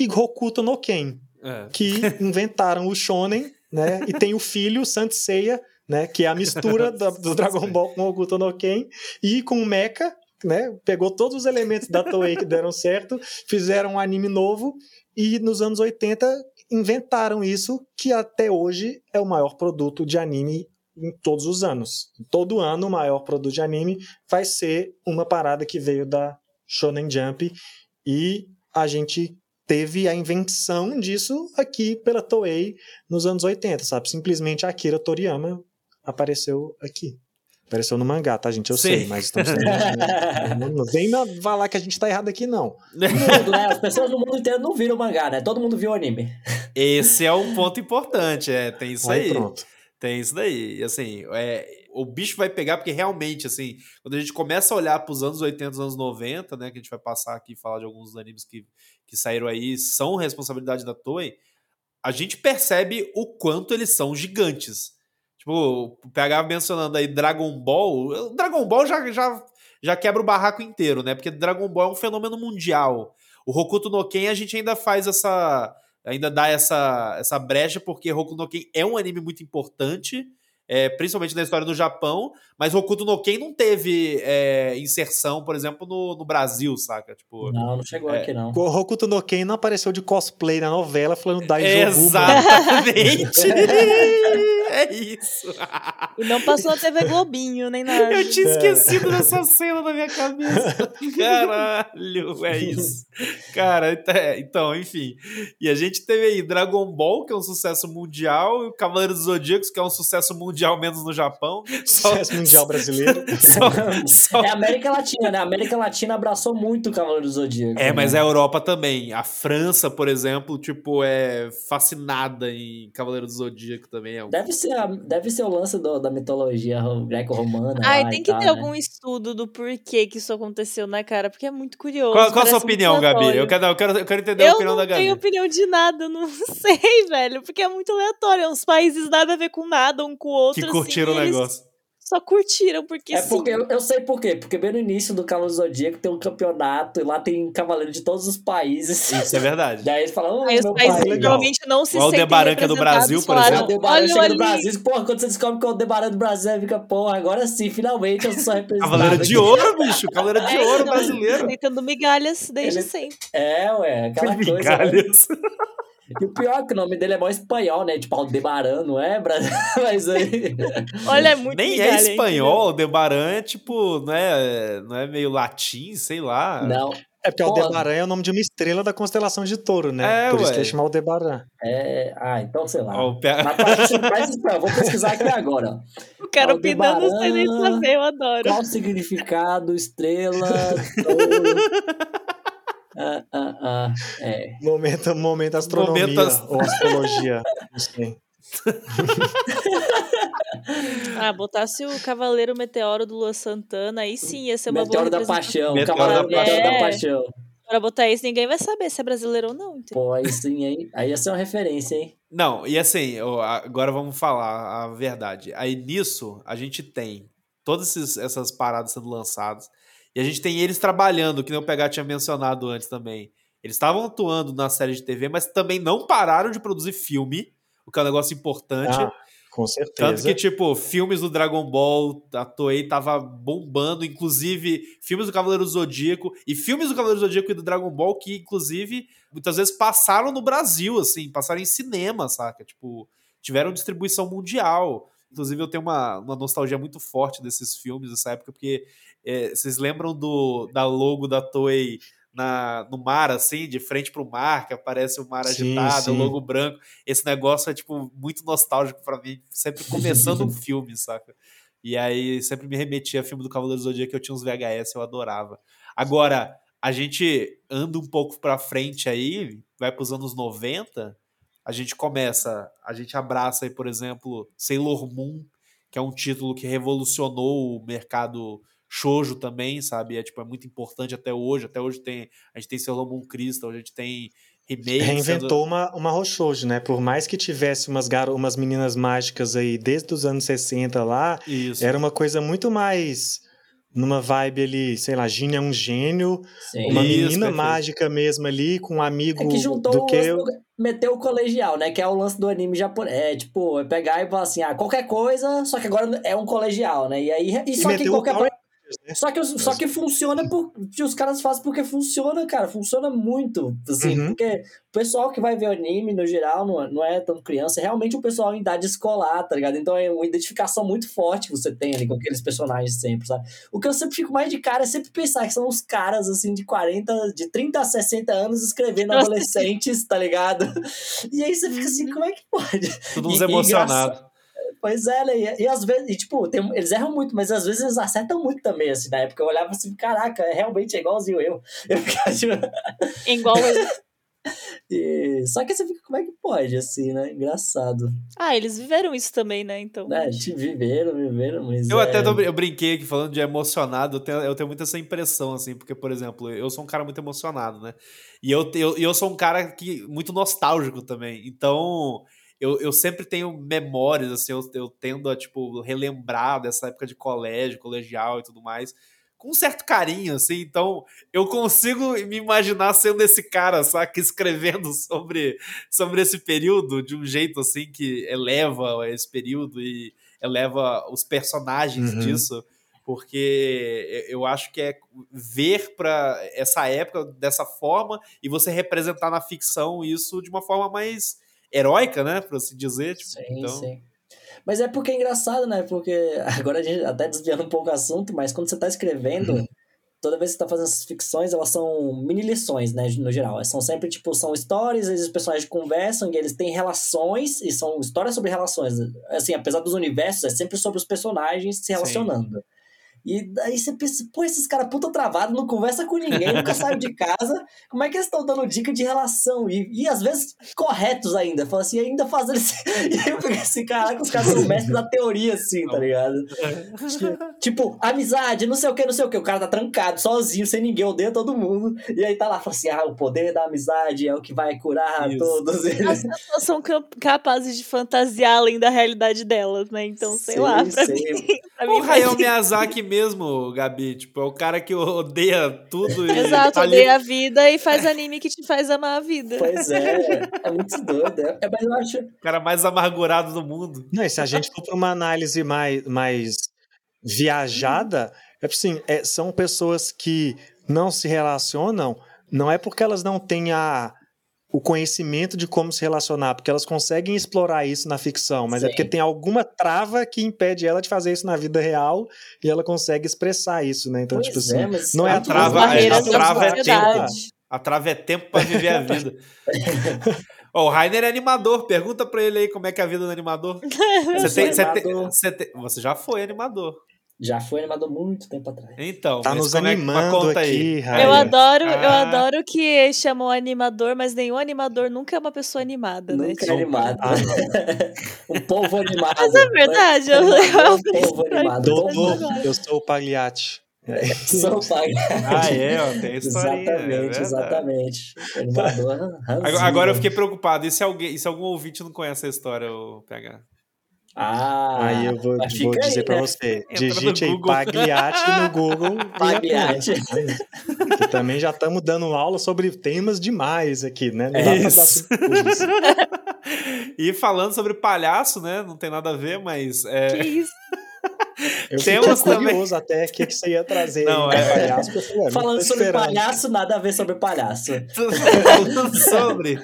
S2: e Hokuto no Ken,
S1: É.
S2: que inventaram o shonen, né? E tem o filho Saint Seiya, né? Que é a mistura da- do Dragon Ball com o Hokuto no Ken e com o Mecha, né? Pegou todos os elementos da Toei que deram certo, fizeram um anime novo e nos anos 80 inventaram isso que até hoje é o maior produto de anime em todos os anos. Todo ano o maior produto de anime vai ser uma parada que veio da Shonen Jump e a gente teve a invenção disso aqui pela Toei nos anos 80, sabe? Simplesmente Akira Toriyama apareceu aqui. Apareceu no mangá, tá, gente? Eu
S1: Sim.
S2: sei, mas estamos não, não vem falar que a gente tá errado aqui, não.
S3: Mundo, né? As pessoas no mundo inteiro não viram mangá, né? Todo mundo viu o anime.
S1: Esse é um ponto importante, é, tem isso aí.
S2: pronto.
S1: Tem isso daí. E, assim, é, o bicho vai pegar, porque realmente, assim, quando a gente começa a olhar para os anos 80, anos 90, né, que a gente vai passar aqui e falar de alguns animes que, que saíram aí, são responsabilidade da Toei, a gente percebe o quanto eles são gigantes. Tipo, o PH mencionando aí Dragon Ball, o Dragon Ball já, já, já quebra o barraco inteiro, né? Porque Dragon Ball é um fenômeno mundial. O Hokuto no Ken a gente ainda faz essa ainda dá essa, essa brecha, porque Hokuto no Ken é um anime muito importante, é, principalmente na história do Japão, mas Hokuto no Ken não teve é, inserção, por exemplo, no, no Brasil, saca? Tipo,
S3: Não, não chegou
S1: É.
S3: aqui, não.
S2: O Hokuto no Ken não apareceu de cosplay na novela falando da.
S1: Exatamente! é isso.
S4: E não passou na TV Globinho, nem nada.
S1: Eu tinha esquecido dessa cena na minha cabeça. Caralho, é isso. Cara, é, então, enfim. E a gente teve aí Dragon Ball, que é um sucesso mundial, e o Cavaleiro dos Zodíacos, que é um sucesso mundial, menos no Japão.
S2: Sucesso mundial brasileiro.
S3: só, só... É América Latina, né? A América Latina abraçou muito o Cavaleiro dos Zodíacos.
S1: É, né? mas a Europa também. A França, por exemplo, tipo, é fascinada em Cavaleiro do Zodíaco também. É um...
S3: deve, ser a, deve ser o lance do, da mitologia greco-romana.
S4: Ai, tem que tal, ter né? algum estudo do porquê que isso aconteceu, né, cara? Porque é muito curioso.
S1: Qual, qual a sua opinião, Gabi? Eu quero, eu, quero, eu quero entender eu a opinião da Gabi.
S4: Eu não tenho opinião de nada, não sei, velho. Porque é muito aleatório. É uns países nada a ver com nada, um com o outro.
S1: Que curtiram assim, o negócio.
S4: Só curtiram, porque
S3: É porque eu, eu, sei por quê. Porque bem no início do Cavaleiro Zodíaco tem um campeonato e lá tem cavaleiro de todos os países.
S1: Isso é verdade.
S3: Daí eles falam, oh,
S4: Aí os países normalmente não se
S1: o Aldebaran que é do Brasil, por exemplo. O
S3: Aldebaran chega do Brasil. Porra, quando você descobre que é o Aldebaran do Brasil, fica, porra, agora sim, finalmente eu sou representado.
S1: Cavaleiro de ouro, bicho. Cavaleiro de é, ouro brasileiro.
S4: Tentando migalhas desde Ele... sempre.
S3: É, ué, aquela coisa. Né? Migalhas. E o pior é que o nome dele é mó espanhol, né? Tipo Aldebaran, não é? Mas aí.
S4: Olha, é muito
S1: Nem é espanhol, Aldebaran é tipo, não é, não é meio latim, sei lá.
S3: Não.
S2: É porque Pô, Aldebaran é o nome de uma estrela da constelação de touro, né? É, Por ué. isso que é chamado Aldebaran.
S3: É, ah, então sei lá. Oh, Mas mais espanhol, vou pesquisar aqui agora.
S4: O cara opinando sem nem saber, eu adoro.
S3: Qual o significado, estrela, touro. Ah, ah, ah, é.
S2: Momento, momento astronomia momento ou astrologia. Não sei.
S4: ah, botasse o Cavaleiro Meteoro do Lua Santana, aí sim ia ser uma
S3: Meteoro
S4: boa
S3: da Paixão, Meteoro Cavaleiro da, é. da Paixão.
S4: Pra botar isso, ninguém vai saber se é brasileiro ou não.
S3: Entendeu? Pô, aí sim, aí, aí ia ser uma referência, hein?
S1: Não, e assim, agora vamos falar a verdade. Aí nisso, a gente tem todas essas paradas sendo lançadas. E a gente tem eles trabalhando, que nem o PH tinha mencionado antes também. Eles estavam atuando na série de TV, mas também não pararam de produzir filme, o que é um negócio importante. Ah,
S2: com certeza.
S1: Tanto que, tipo, filmes do Dragon Ball, a Toei tava bombando, inclusive filmes do Cavaleiro do Zodíaco, e filmes do Cavaleiro do Zodíaco e do Dragon Ball que, inclusive, muitas vezes passaram no Brasil, assim, passaram em cinema, saca? Tipo, tiveram distribuição mundial. Inclusive, eu tenho uma, uma nostalgia muito forte desses filmes dessa época, porque é, vocês lembram do, da logo da Toei na, no mar, assim, de frente para o mar, que aparece o mar sim, agitado, sim. o logo branco. Esse negócio é, tipo, muito nostálgico para mim, sempre começando um filme, saca? E aí sempre me remetia a filme do Cavaleiro do Zodíaco que eu tinha uns VHS, eu adorava. Agora, a gente anda um pouco para frente aí, vai para os anos 90, a gente começa, a gente abraça aí, por exemplo, Sailor Moon, que é um título que revolucionou o mercado shoujo também, sabe? É tipo é muito importante até hoje. Até hoje tem a gente tem Sailor Moon Crystal, a gente tem remake.
S2: Reinventou sendo... uma uma Roshoujo, né? Por mais que tivesse umas gar... umas meninas mágicas aí desde os anos 60 lá, Isso. era uma coisa muito mais numa vibe ali, sei lá, Gina é um gênio, Sim. uma Isso, menina perfeito. mágica mesmo ali, com um amigo é que juntou do que eu...
S3: meteu o colegial, né, que é o lance do anime japonês, é tipo, é pegar e falar assim, ah, qualquer coisa, só que agora é um colegial, né, e aí, e só que qualquer coisa né? Só que, só que funciona por. Os caras fazem porque funciona, cara. Funciona muito. Assim, uhum. porque o pessoal que vai ver anime, no geral, não, não é tanto criança, é realmente um pessoal em idade escolar, tá ligado? Então é uma identificação muito forte que você tem ali com aqueles personagens sempre, sabe? O que eu sempre fico mais de cara é sempre pensar que são os caras, assim, de 40, de 30 a 60 anos escrevendo adolescentes, tá ligado? E aí você fica assim, como é que pode?
S1: Todos emocionados.
S3: Pois é, né? E, e às vezes, e, tipo, tem, eles erram muito, mas às vezes eles acertam muito também, assim, na época. Eu olhava assim, caraca, é realmente é igualzinho eu. Eu ficava,
S4: tipo... Igual eu.
S3: E... Só que você fica, como é que pode, assim, né? Engraçado.
S4: Ah, eles viveram isso também, né? Então.
S3: É, viveram, viveram, mas.
S1: Eu
S3: é...
S1: até tô, eu brinquei aqui falando de emocionado, eu tenho, eu tenho muito essa impressão, assim, porque, por exemplo, eu sou um cara muito emocionado, né? E eu, eu, eu sou um cara que muito nostálgico também. Então eu, eu sempre tenho memórias, assim, eu, eu tendo a, tipo, relembrar dessa época de colégio, colegial e tudo mais, com um certo carinho, assim, então eu consigo me imaginar sendo esse cara, saca, escrevendo sobre, sobre esse período de um jeito, assim, que eleva esse período e eleva os personagens uhum. disso, porque eu acho que é ver para essa época dessa forma e você representar na ficção isso de uma forma mais heróica, né? Pra se dizer. Tipo,
S3: sim,
S1: então...
S3: sim. Mas é porque é engraçado, né? Porque agora a gente até desviando um pouco o assunto, mas quando você tá escrevendo, uhum. toda vez que você tá fazendo essas ficções, elas são mini lições, né? No geral. São sempre, tipo, são histórias, eles os personagens conversam e eles têm relações, e são histórias sobre relações. Assim, apesar dos universos, é sempre sobre os personagens se relacionando. Sim. E daí você pensa, pô, esses caras puta travado, não conversa com ninguém, nunca saem de casa. Como é que eles estão dando dica de relação? E, e às vezes corretos ainda. Fala assim, ainda fazendo esse. E eu fiquei assim, caraca, os caras são mestres da teoria, assim, tá ligado? tipo, amizade, não sei o que, não sei o que. O cara tá trancado, sozinho, sem ninguém, odeia todo mundo. E aí tá lá, fala assim, ah, o poder da amizade é o que vai curar Isso. todos eles.
S4: As pessoas são capazes de fantasiar além da realidade delas, né? Então, sei, sei lá. Pra sei. Mim,
S1: pra o Hayao Miyazaki mesmo, Gabi. Tipo, é o cara que odeia tudo.
S4: Exato,
S1: tá
S4: odeia ali... a vida e faz anime que te faz amar a vida.
S3: Pois é, é muito doido. É, é, mas eu acho. O
S1: cara mais amargurado do mundo.
S2: Não, e se a gente for para uma análise mais, mais viajada, é assim, é, são pessoas que não se relacionam, não é porque elas não têm a o conhecimento de como se relacionar, porque elas conseguem explorar isso na ficção, mas Sim. é porque tem alguma trava que impede ela de fazer isso na vida real e ela consegue expressar isso, né? Então, pois tipo assim, é, não é a trava,
S1: a, a trava é tempo. A trava é tempo para viver a vida. Oh, o Rainer é animador. Pergunta pra ele aí como é que é a vida do animador. Você, tem, você, tem, você, tem, você já foi animador.
S3: Já foi animado muito tempo atrás.
S1: Então,
S2: tá nos animando é aqui,
S4: Raia. Eu adoro, ah. eu adoro que chamam animador, mas nenhum animador nunca é uma pessoa animada,
S3: né?
S4: Nunca
S3: é animado. Ah, um povo animado.
S4: Mas é verdade, eu, eu,
S3: um povo animado.
S2: eu sou o Pagliatti.
S3: É. Sou Pagliatti.
S1: Ah, é, ó, tem história.
S3: Exatamente, é exatamente. Animador.
S1: Agora, agora eu fiquei preocupado. E se, alguém, e se algum ouvinte não conhece a história, o PH?
S3: Ah,
S2: aí eu vou, vou dizer né? para você, digite aí Pagliatti no Google.
S3: Pagliatti.
S2: que também já estamos dando aula sobre temas demais aqui, né? Não
S1: dá isso. e falando sobre palhaço, né? Não tem nada a ver, mas... É...
S4: Que isso?
S2: Eu Temos curioso também... até o que, que você ia trazer.
S1: Não, é... palhaço,
S3: falei, Falando sobre esperando. palhaço, nada a ver sobre palhaço.
S1: Falando sobre.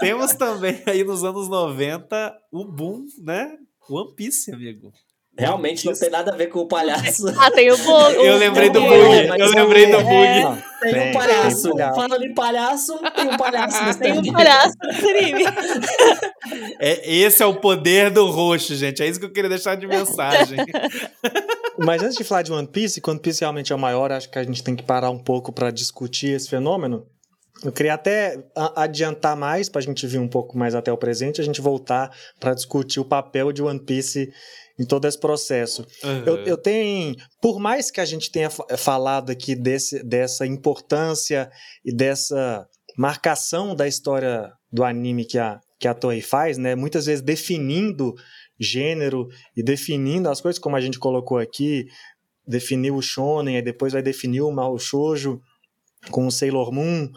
S1: Temos também aí nos anos 90 o boom, né? One Piece, amigo.
S3: Realmente não tem nada a ver com o palhaço.
S4: Ah, tem o bug.
S1: Eu lembrei do bug. Eu lembrei do bug. É,
S3: tem, tem um palhaço. Tem Falando em palhaço, tem um palhaço nesse
S4: Tem um palhaço no anime.
S1: É, esse é o poder do roxo, gente. É isso que eu queria deixar de mensagem.
S2: Mas antes de falar de One Piece, quando One Piece realmente é o maior, acho que a gente tem que parar um pouco para discutir esse fenômeno. Eu queria até adiantar mais para a gente vir um pouco mais até o presente, a gente voltar para discutir o papel de One Piece em todo esse processo. Uhum. Eu, eu, tenho, por mais que a gente tenha falado aqui desse, dessa importância e dessa marcação da história do anime que a, que a Toei faz, né, muitas vezes definindo gênero e definindo as coisas, como a gente colocou aqui, definiu o shonen, e depois vai definir o mal shoujo com o Sailor Moon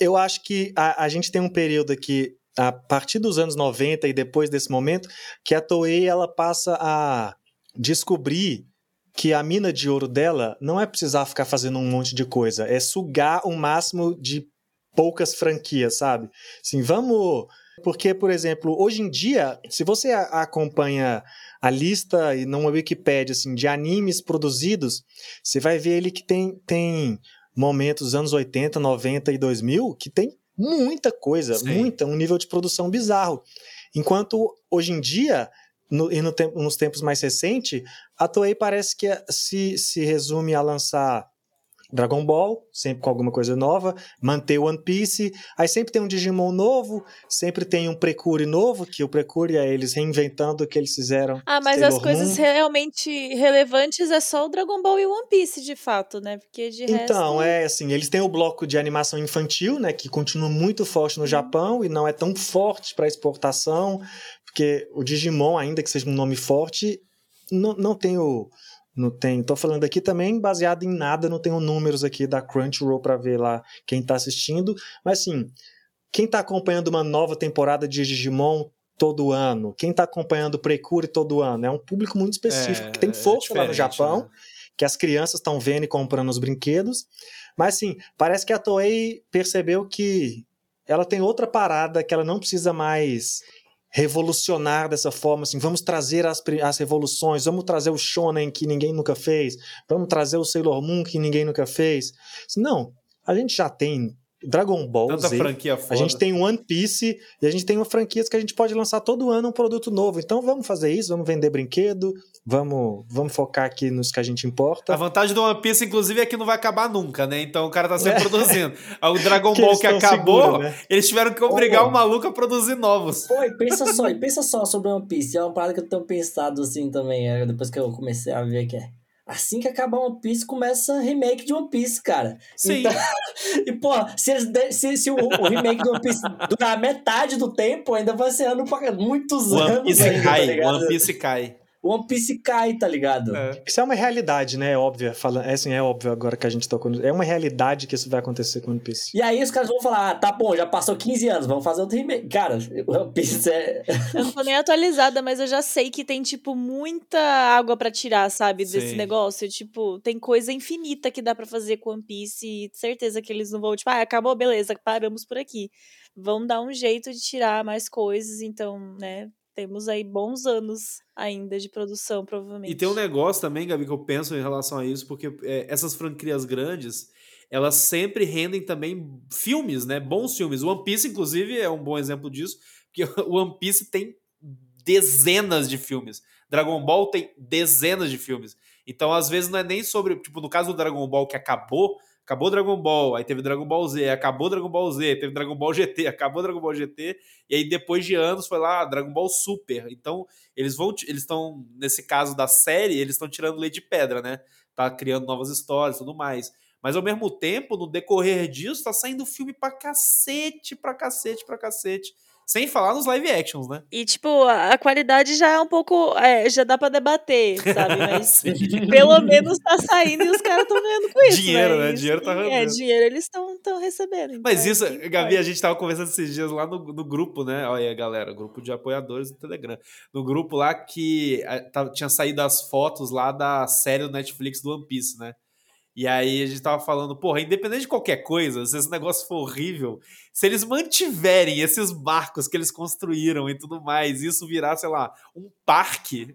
S2: eu acho que a, a gente tem um período aqui, a partir dos anos 90 e depois desse momento, que a Toei ela passa a descobrir que a mina de ouro dela não é precisar ficar fazendo um monte de coisa, é sugar o máximo de poucas franquias, sabe? Assim, vamos. Porque, por exemplo, hoje em dia, se você acompanha a lista e numa Wikipedia assim, de animes produzidos, você vai ver ele que tem, tem momentos dos anos 80, 90 e 2000 que tem muita coisa, Sim. muita, um nível de produção bizarro. Enquanto hoje em dia, no, e no nos tempos mais recentes, a Toei parece que se, se resume a lançar Dragon Ball, sempre com alguma coisa nova, manter One Piece, aí sempre tem um Digimon novo, sempre tem um Precure novo, que o Precure é eles reinventando o que eles fizeram.
S4: Ah, mas Sailor as coisas Moon. realmente relevantes é só o Dragon Ball e o One Piece, de fato, né? Porque de
S2: Então,
S4: resto...
S2: é assim, eles têm o bloco de animação infantil, né, que continua muito forte no uhum. Japão e não é tão forte para exportação, porque o Digimon, ainda que seja um nome forte, não, não tem o não tem. Tô falando aqui também baseado em nada, não tenho números aqui da Crunchyroll para ver lá quem tá assistindo, mas assim, quem tá acompanhando uma nova temporada de Digimon todo ano, quem tá acompanhando Precure todo ano, é um público muito específico é, que tem força é lá no Japão, né? que as crianças estão vendo e comprando os brinquedos. Mas assim, parece que a Toei percebeu que ela tem outra parada que ela não precisa mais revolucionar dessa forma, assim, vamos trazer as, as revoluções, vamos trazer o shonen que ninguém nunca fez, vamos trazer o Sailor Moon que ninguém nunca fez. Não, a gente já tem Dragon Ball
S1: Tanta
S2: Z,
S1: franquia foda.
S2: a gente tem One Piece e a gente tem uma franquia que a gente pode lançar todo ano um produto novo. Então vamos fazer isso, vamos vender brinquedo, vamos, vamos focar aqui nos que a gente importa.
S1: A vantagem do One Piece, inclusive, é que não vai acabar nunca, né? Então o cara tá sempre é. produzindo. O Dragon que Ball que acabou, seguro, né? eles tiveram que obrigar o maluco a produzir novos.
S3: Pô, e pensa só, e pensa só sobre One Piece. É uma parada que eu tenho pensado assim também, é, depois que eu comecei a ver que é assim que acabar One Piece, começa remake de One Piece, cara.
S1: Sim.
S3: Então, e, pô, se, se, se o, o, remake de One Piece durar metade do tempo, ainda vai ser ano para muitos
S1: One
S3: anos.
S1: Piece ainda, cai, tá One Piece cai.
S3: One Piece cai, tá ligado? É.
S2: Isso é uma realidade, né? É óbvia. Fala, é assim, é óbvio agora que a gente tocou. É uma realidade que isso vai acontecer com One Piece.
S3: E aí os caras vão falar: ah, tá bom, já passou 15 anos, vamos fazer outro remake. Cara, One Piece é.
S4: Eu não tô nem atualizada, mas eu já sei que tem, tipo, muita água para tirar, sabe? Sim. Desse negócio. Tipo, tem coisa infinita que dá para fazer com One Piece e certeza que eles não vão, tipo, ah, acabou, beleza, paramos por aqui. Vão dar um jeito de tirar mais coisas, então, né? Temos aí bons anos ainda de produção, provavelmente.
S1: E tem um negócio também, Gabi, que eu penso em relação a isso, porque é, essas franquias grandes, elas sempre rendem também filmes, né? Bons filmes. One Piece, inclusive, é um bom exemplo disso, porque o One Piece tem dezenas de filmes. Dragon Ball tem dezenas de filmes. Então, às vezes, não é nem sobre. Tipo, no caso do Dragon Ball que acabou, acabou Dragon Ball, aí teve Dragon Ball Z, acabou Dragon Ball Z, teve Dragon Ball GT, acabou Dragon Ball GT, e aí depois de anos foi lá Dragon Ball Super. Então, eles vão eles estão nesse caso da série, eles estão tirando leite de pedra, né? Tá criando novas histórias, tudo mais. Mas ao mesmo tempo, no decorrer disso, tá saindo filme pra cacete, pra cacete, pra cacete. Sem falar nos live actions, né?
S4: E, tipo, a qualidade já é um pouco. É, já dá pra debater, sabe? Mas pelo menos tá saindo e os caras estão ganhando com isso.
S1: Dinheiro,
S4: né?
S1: né? Dinheiro tá
S4: rendendo. É, dinheiro eles estão recebendo. Então
S1: Mas isso, Gabi, a gente tava conversando esses dias lá no, no grupo, né? Olha aí, galera, grupo de apoiadores do Telegram. No grupo lá que a, tava, tinha saído as fotos lá da série do Netflix do One Piece, né? E aí a gente tava falando, porra, independente de qualquer coisa, se esse negócio for horrível, se eles mantiverem esses barcos que eles construíram e tudo mais, isso virar, sei lá, um parque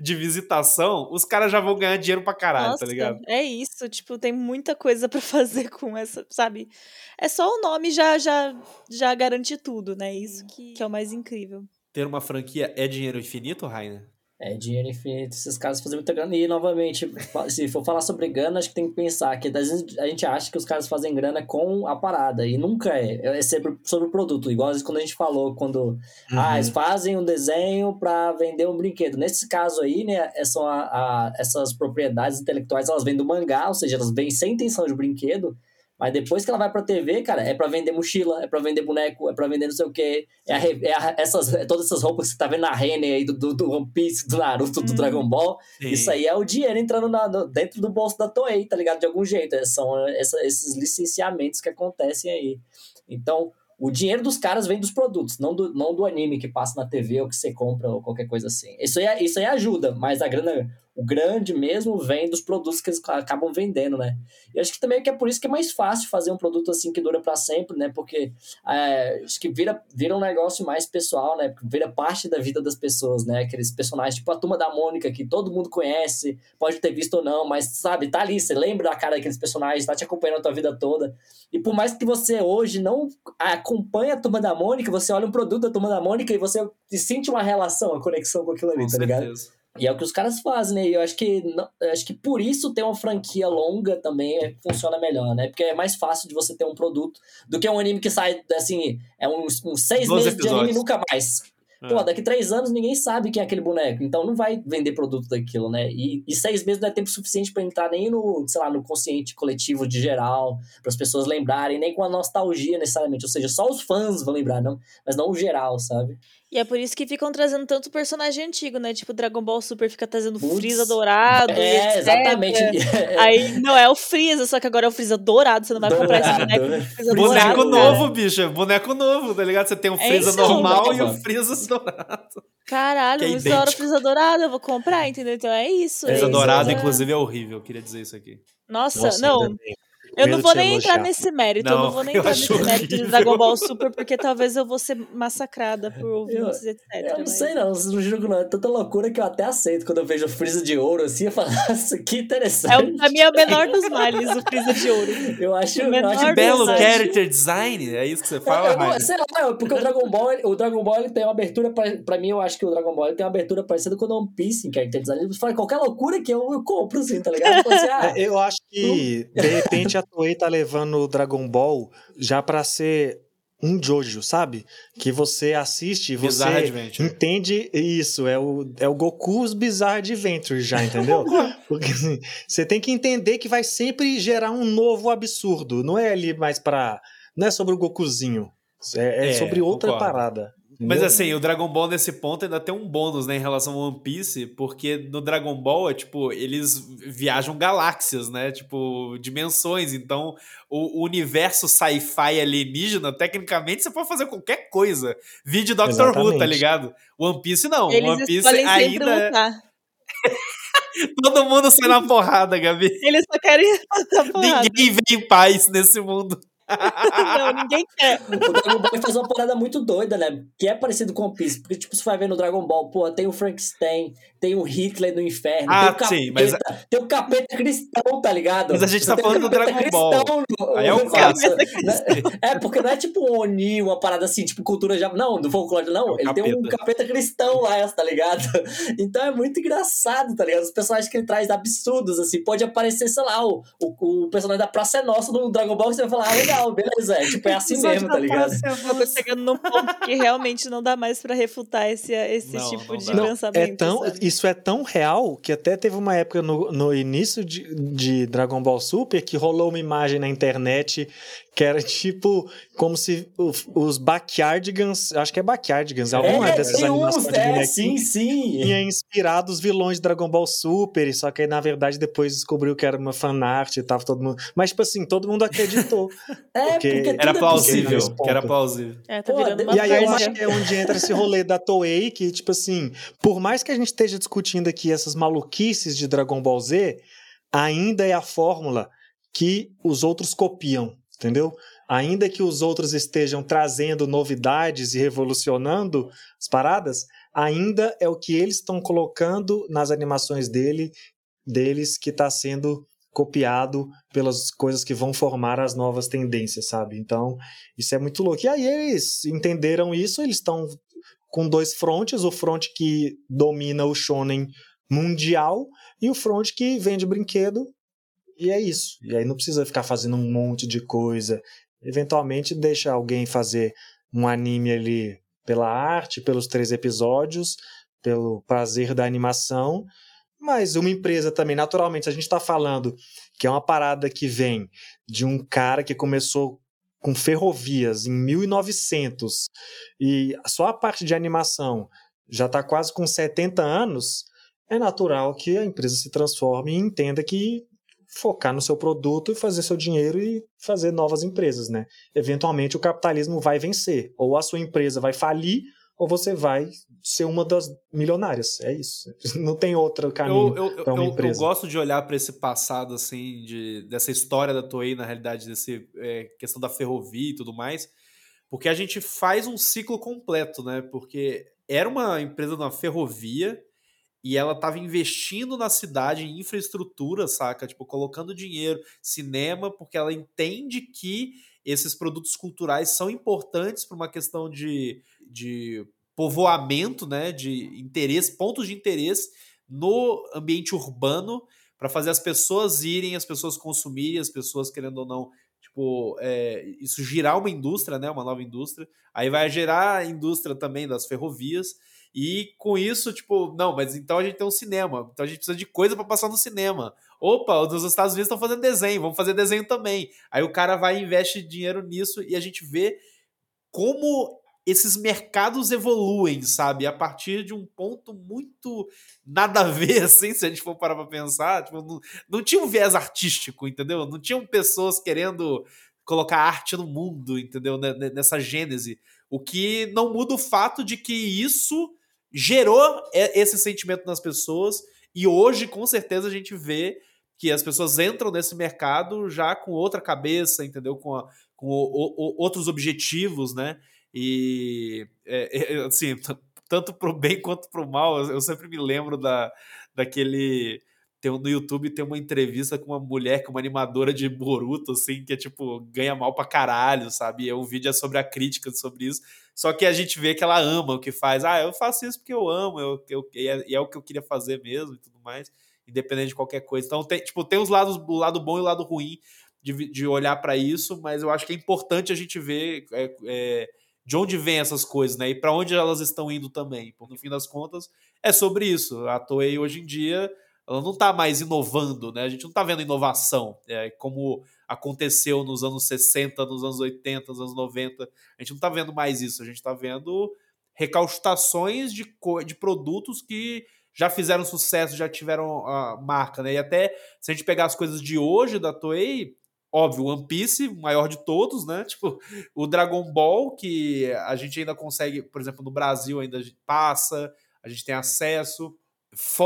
S1: de visitação, os caras já vão ganhar dinheiro pra caralho, tá
S4: Nossa,
S1: tá ligado?
S4: É isso, tipo, tem muita coisa para fazer com essa, sabe? É só o nome já já já garante tudo, né? Isso que, que é o mais incrível.
S1: Ter uma franquia é dinheiro infinito, Rainer?
S3: É dinheiro infinito, esses caras fazem muita grana. E, novamente, se for falar sobre grana, acho que tem que pensar que às vezes a gente acha que os caras fazem grana com a parada, e nunca é. É sempre sobre o produto. Igual quando a gente falou, quando uhum. ah, eles fazem um desenho para vender um brinquedo. Nesse caso aí, né, é são a, a, essas propriedades intelectuais, elas vêm do mangá, ou seja, elas vêm sem intenção de brinquedo, mas depois que ela vai pra TV, cara, é pra vender mochila, é pra vender boneco, é pra vender não sei o quê. É, a, é a, essas, é todas essas roupas que você tá vendo na Rene aí, do, do, do, One Piece, do Naruto, do hum, Dragon Ball. Sim. Isso aí é o dinheiro entrando na, no, dentro do bolso da Toei, tá ligado? De algum jeito. É, são essa, esses licenciamentos que acontecem aí. Então, o dinheiro dos caras vem dos produtos, não do, não do anime que passa na TV ou que você compra ou qualquer coisa assim. Isso aí, isso aí ajuda, mas a grana o grande mesmo vem dos produtos que eles acabam vendendo, né? E acho que também é, é por isso que é mais fácil fazer um produto assim que dura para sempre, né? Porque é, acho que vira, vira um negócio mais pessoal, né? Vira parte da vida das pessoas, né? Aqueles personagens, tipo a Turma da Mônica, que todo mundo conhece, pode ter visto ou não, mas sabe, tá ali, você lembra da cara daqueles personagens, tá te acompanhando a tua vida toda. E por mais que você hoje não acompanhe a Turma da Mônica, você olha um produto da Turma da Mônica e você sente uma relação, uma conexão com aquilo ali, com tá certeza. ligado? E é o que os caras fazem, né? E eu acho que, não, acho que por isso ter uma franquia longa também é, funciona melhor, né? Porque é mais fácil de você ter um produto do que um anime que sai, assim, é uns, uns seis meses episódios. de anime e nunca mais. É. Pô, daqui três anos ninguém sabe quem é aquele boneco, então não vai vender produto daquilo, né? E, e seis meses não é tempo suficiente para entrar nem no, sei lá, no consciente coletivo de geral, para as pessoas lembrarem, nem com a nostalgia necessariamente. Ou seja, só os fãs vão lembrar, não, mas não o geral, sabe?
S4: E é por isso que ficam trazendo tanto personagem antigo, né? Tipo, Dragon Ball Super fica trazendo Putz, Freeza dourado.
S3: É, exatamente.
S4: Aí não é o Freeza, só que agora é o Freeza dourado. Você não vai dourado. comprar esse boneco.
S1: Freeza boneco dourado, novo, cara. bicho. Boneco novo, tá ligado? Você tem o é Freeza é normal e o Freeza dourado.
S4: Caralho, muito da hora o Freeza dourado. Eu vou comprar, entendeu? Então é isso.
S1: Freeza
S4: é
S1: dourado, inclusive, é horrível. Eu queria dizer isso aqui.
S4: Nossa, Nossa não. Eu não vou nem entrar nesse mérito, não, eu não vou nem entrar nesse horrível. mérito de Dragon Ball Super, porque talvez eu vou ser massacrada por ouvintes,
S3: etc. Eu não mas... sei não, não jogo não, é tanta loucura que eu até aceito quando eu vejo o Freeza de ouro assim, eu falo, nossa, que interessante.
S4: É, pra mim é o menor dos males, o Freeza de ouro.
S3: Eu acho... O menor
S1: eu acho belo character design, é isso que você fala,
S3: é, Sei lá, porque o Dragon Ball, o Dragon Ball ele tem uma abertura, pra, pra mim eu acho que o Dragon Ball tem uma abertura parecida com o One Piece em character design. Você fala qualquer loucura que eu, eu compro, assim, tá ligado? Assim, ah,
S2: é, eu acho que, de repente, a Toei tá levando o Dragon Ball já pra ser um Jojo, sabe? Que você assiste, você entende isso, é o, é o Goku's Bizarre Adventure já, entendeu? Porque assim, você tem que entender que vai sempre gerar um novo absurdo, não é ali mais pra... não é sobre o Gokuzinho, é, é, é sobre outra concordo. parada.
S1: Mas assim, o Dragon Ball nesse ponto ainda tem um bônus, né, em relação ao One Piece, porque no Dragon Ball é tipo, eles viajam galáxias, né? Tipo, dimensões. Então, o, o universo sci-fi alienígena, tecnicamente, você pode fazer qualquer coisa. Vídeo Doctor Exatamente. Who, tá ligado? One Piece não.
S4: Eles
S1: One Piece
S4: ainda.
S1: Todo mundo sai na porrada, Gabi.
S4: Eles só querem
S1: Ninguém vem em paz nesse mundo.
S4: não, ninguém quer.
S3: O Dragon Ball faz uma parada muito doida, né? Que é parecido com o Piece. Porque, tipo, você vai ver no Dragon Ball, pô, tem o Frankenstein, tem o Hitler no inferno,
S1: ah,
S3: tem o capeta,
S1: sim, mas...
S3: tem o capeta cristão, tá ligado?
S1: Mas a gente tá falando do Dragon Ball. No, Aí é o caso.
S3: É, porque não é tipo um Oni, uma parada assim, tipo cultura já. Não, do folclore, não. É ele capeta. tem um capeta cristão lá, tá ligado? Então é muito engraçado, tá ligado? Os personagens que ele traz absurdos, assim. Pode aparecer, sei lá, o, o, o personagem da Praça é Nossa no Dragon Ball, que você vai falar, ah, legal legal, beleza. É, tipo, é assim mesmo, tá ligado?
S4: Eu tô chegando num ponto que realmente não dá mais pra refutar esse, esse não, tipo não de não, pensamento.
S2: É tão, isso é tão real que até teve uma época no, no início de, de Dragon Ball Super que rolou uma imagem na internet que era tipo como se os Backyardigans, acho que é Backyardigans, é, alguma dessas animações uns,
S3: é, sim, sim.
S2: tinha inspirado os vilões de Dragon Ball Super, só que aí, na verdade depois descobriu que era uma fanart e tava todo mundo, mas tipo assim, todo mundo acreditou.
S3: é, porque, porque
S1: era plausível, que era plausível.
S4: É, tá virando uma
S2: e aí eu acho que é onde entra esse rolê da Toei, que tipo assim, por mais que a gente esteja discutindo aqui essas maluquices de Dragon Ball Z, ainda é a fórmula que os outros copiam entendeu? Ainda que os outros estejam trazendo novidades e revolucionando as paradas, ainda é o que eles estão colocando nas animações dele, deles que está sendo copiado pelas coisas que vão formar as novas tendências, sabe? Então, isso é muito louco. E aí eles entenderam isso, eles estão com dois frontes, o front que domina o shonen mundial e o front que vende brinquedo e é isso. E aí não precisa ficar fazendo um monte de coisa. Eventualmente deixa alguém fazer um anime ali pela arte, pelos três episódios, pelo prazer da animação. Mas uma empresa também, naturalmente, a gente está falando que é uma parada que vem de um cara que começou com ferrovias em 1900 e só a parte de animação já está quase com 70 anos, é natural que a empresa se transforme e entenda que focar no seu produto e fazer seu dinheiro e fazer novas empresas, né? Eventualmente o capitalismo vai vencer, ou a sua empresa vai falir, ou você vai ser uma das milionárias. É isso. Não tem outro caminho para uma
S1: eu,
S2: empresa.
S1: Eu gosto de olhar para esse passado assim, de, dessa história da Toei, na realidade, desse é, questão da ferrovia e tudo mais, porque a gente faz um ciclo completo, né? Porque era uma empresa de uma ferrovia e ela estava investindo na cidade em infraestrutura, saca? Tipo, colocando dinheiro, cinema, porque ela entende que esses produtos culturais são importantes para uma questão de, de povoamento, né? De interesse, pontos de interesse no ambiente urbano para fazer as pessoas irem, as pessoas consumirem, as pessoas querendo ou não tipo, é, isso girar uma indústria, né, uma nova indústria, aí vai gerar a indústria também das ferrovias, e com isso, tipo, não, mas então a gente tem um cinema, então a gente precisa de coisa para passar no cinema. Opa, os Estados Unidos estão fazendo desenho, vamos fazer desenho também. Aí o cara vai e investe dinheiro nisso e a gente vê como esses mercados evoluem, sabe? A partir de um ponto muito nada a ver, assim, se a gente for parar pra pensar. Tipo, não, não tinha um viés artístico, entendeu? Não tinham pessoas querendo colocar arte no mundo, entendeu? Nessa gênese. O que não muda o fato de que isso gerou esse sentimento nas pessoas e hoje, com certeza, a gente vê que as pessoas entram nesse mercado já com outra cabeça, entendeu? Com, a, com o, o, outros objetivos, né? E, é, é, assim, tanto pro bem quanto pro mal, eu sempre me lembro da, daquele tem no YouTube tem uma entrevista com uma mulher, com uma animadora de Boruto, assim, que é tipo, ganha mal pra caralho, sabe? E o vídeo é sobre a crítica sobre isso. Só que a gente vê que ela ama o que faz. Ah, eu faço isso porque eu amo, eu, eu, e, é, e é o que eu queria fazer mesmo e tudo mais, independente de qualquer coisa. Então, tem, tipo, tem os lados, o lado bom e o lado ruim de, de olhar para isso, mas eu acho que é importante a gente ver é, é, de onde vem essas coisas, né? E para onde elas estão indo também. Porque, no fim das contas, é sobre isso. A Toei hoje em dia ela não está mais inovando, né? A gente não está vendo inovação, é, como aconteceu nos anos 60, nos anos 80, nos anos 90. A gente não está vendo mais isso, a gente está vendo recaustações de, de produtos que já fizeram sucesso, já tiveram a marca, né? E até se a gente pegar as coisas de hoje da Toei, óbvio, One Piece, maior de todos, né? Tipo, o Dragon Ball, que a gente ainda consegue, por exemplo, no Brasil ainda passa, a gente tem acesso.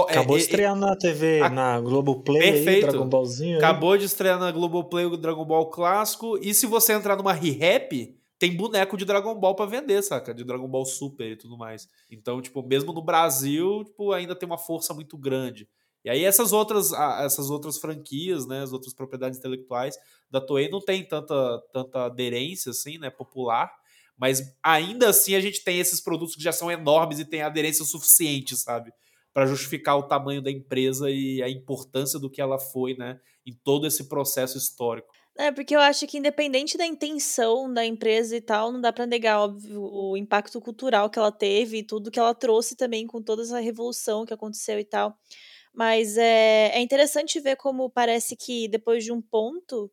S2: Acabou é, de estrear na TV, a... na Globoplay, Perfeito. Aí, Dragon Ballzinho.
S1: Acabou aí. de estrear na Globoplay o Dragon Ball clássico. E se você entrar numa ReHap, tem boneco de Dragon Ball para vender, saca? De Dragon Ball Super e tudo mais. Então, tipo, mesmo no Brasil, tipo, ainda tem uma força muito grande. E aí essas outras, essas outras franquias, né, as outras propriedades intelectuais da Toei não tem tanta, tanta aderência, assim, né, popular. Mas ainda assim a gente tem esses produtos que já são enormes e tem aderência suficiente, sabe? Para justificar o tamanho da empresa e a importância do que ela foi, né, em todo esse processo histórico.
S4: É, porque eu acho que independente da intenção da empresa e tal, não dá para negar, óbvio, o impacto cultural que ela teve e tudo que ela trouxe também com toda essa revolução que aconteceu e tal. Mas é, é interessante ver como parece que depois de um ponto,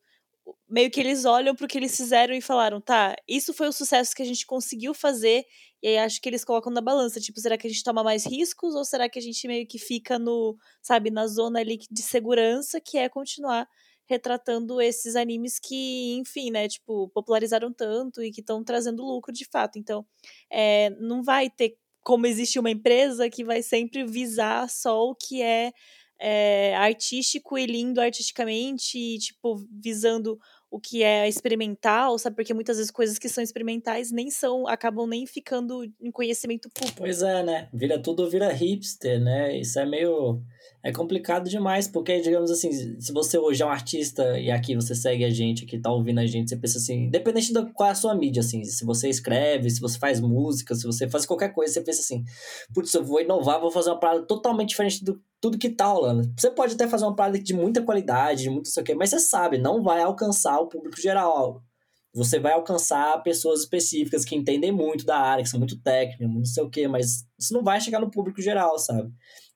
S4: meio que eles olham para o que eles fizeram e falaram, tá, isso foi o sucesso que a gente conseguiu fazer, e aí acho que eles colocam na balança, tipo, será que a gente toma mais riscos ou será que a gente meio que fica no, sabe, na zona ali de segurança, que é continuar retratando esses animes que, enfim, né, tipo, popularizaram tanto e que estão trazendo lucro de fato. Então, é, não vai ter como existe uma empresa que vai sempre visar só o que é é, artístico e lindo artisticamente, e, tipo, visando o que é experimental, sabe? Porque muitas vezes coisas que são experimentais nem são, acabam nem ficando em conhecimento público.
S3: Pois é, né? Vira tudo, vira hipster, né? Isso é meio. É complicado demais, porque, digamos assim, se você hoje é um artista e aqui você segue a gente, aqui tá ouvindo a gente, você pensa assim, independente da qual é a sua mídia, assim, se você escreve, se você faz música, se você faz qualquer coisa, você pensa assim, putz, eu vou inovar, vou fazer uma parada totalmente diferente do tudo que tá rolando. Você pode até fazer uma parada de muita qualidade, de muito isso aqui, mas você sabe, não vai alcançar o público geral. Você vai alcançar pessoas específicas que entendem muito da área, que são muito técnicas, não sei o quê, mas isso não vai chegar no público geral, sabe?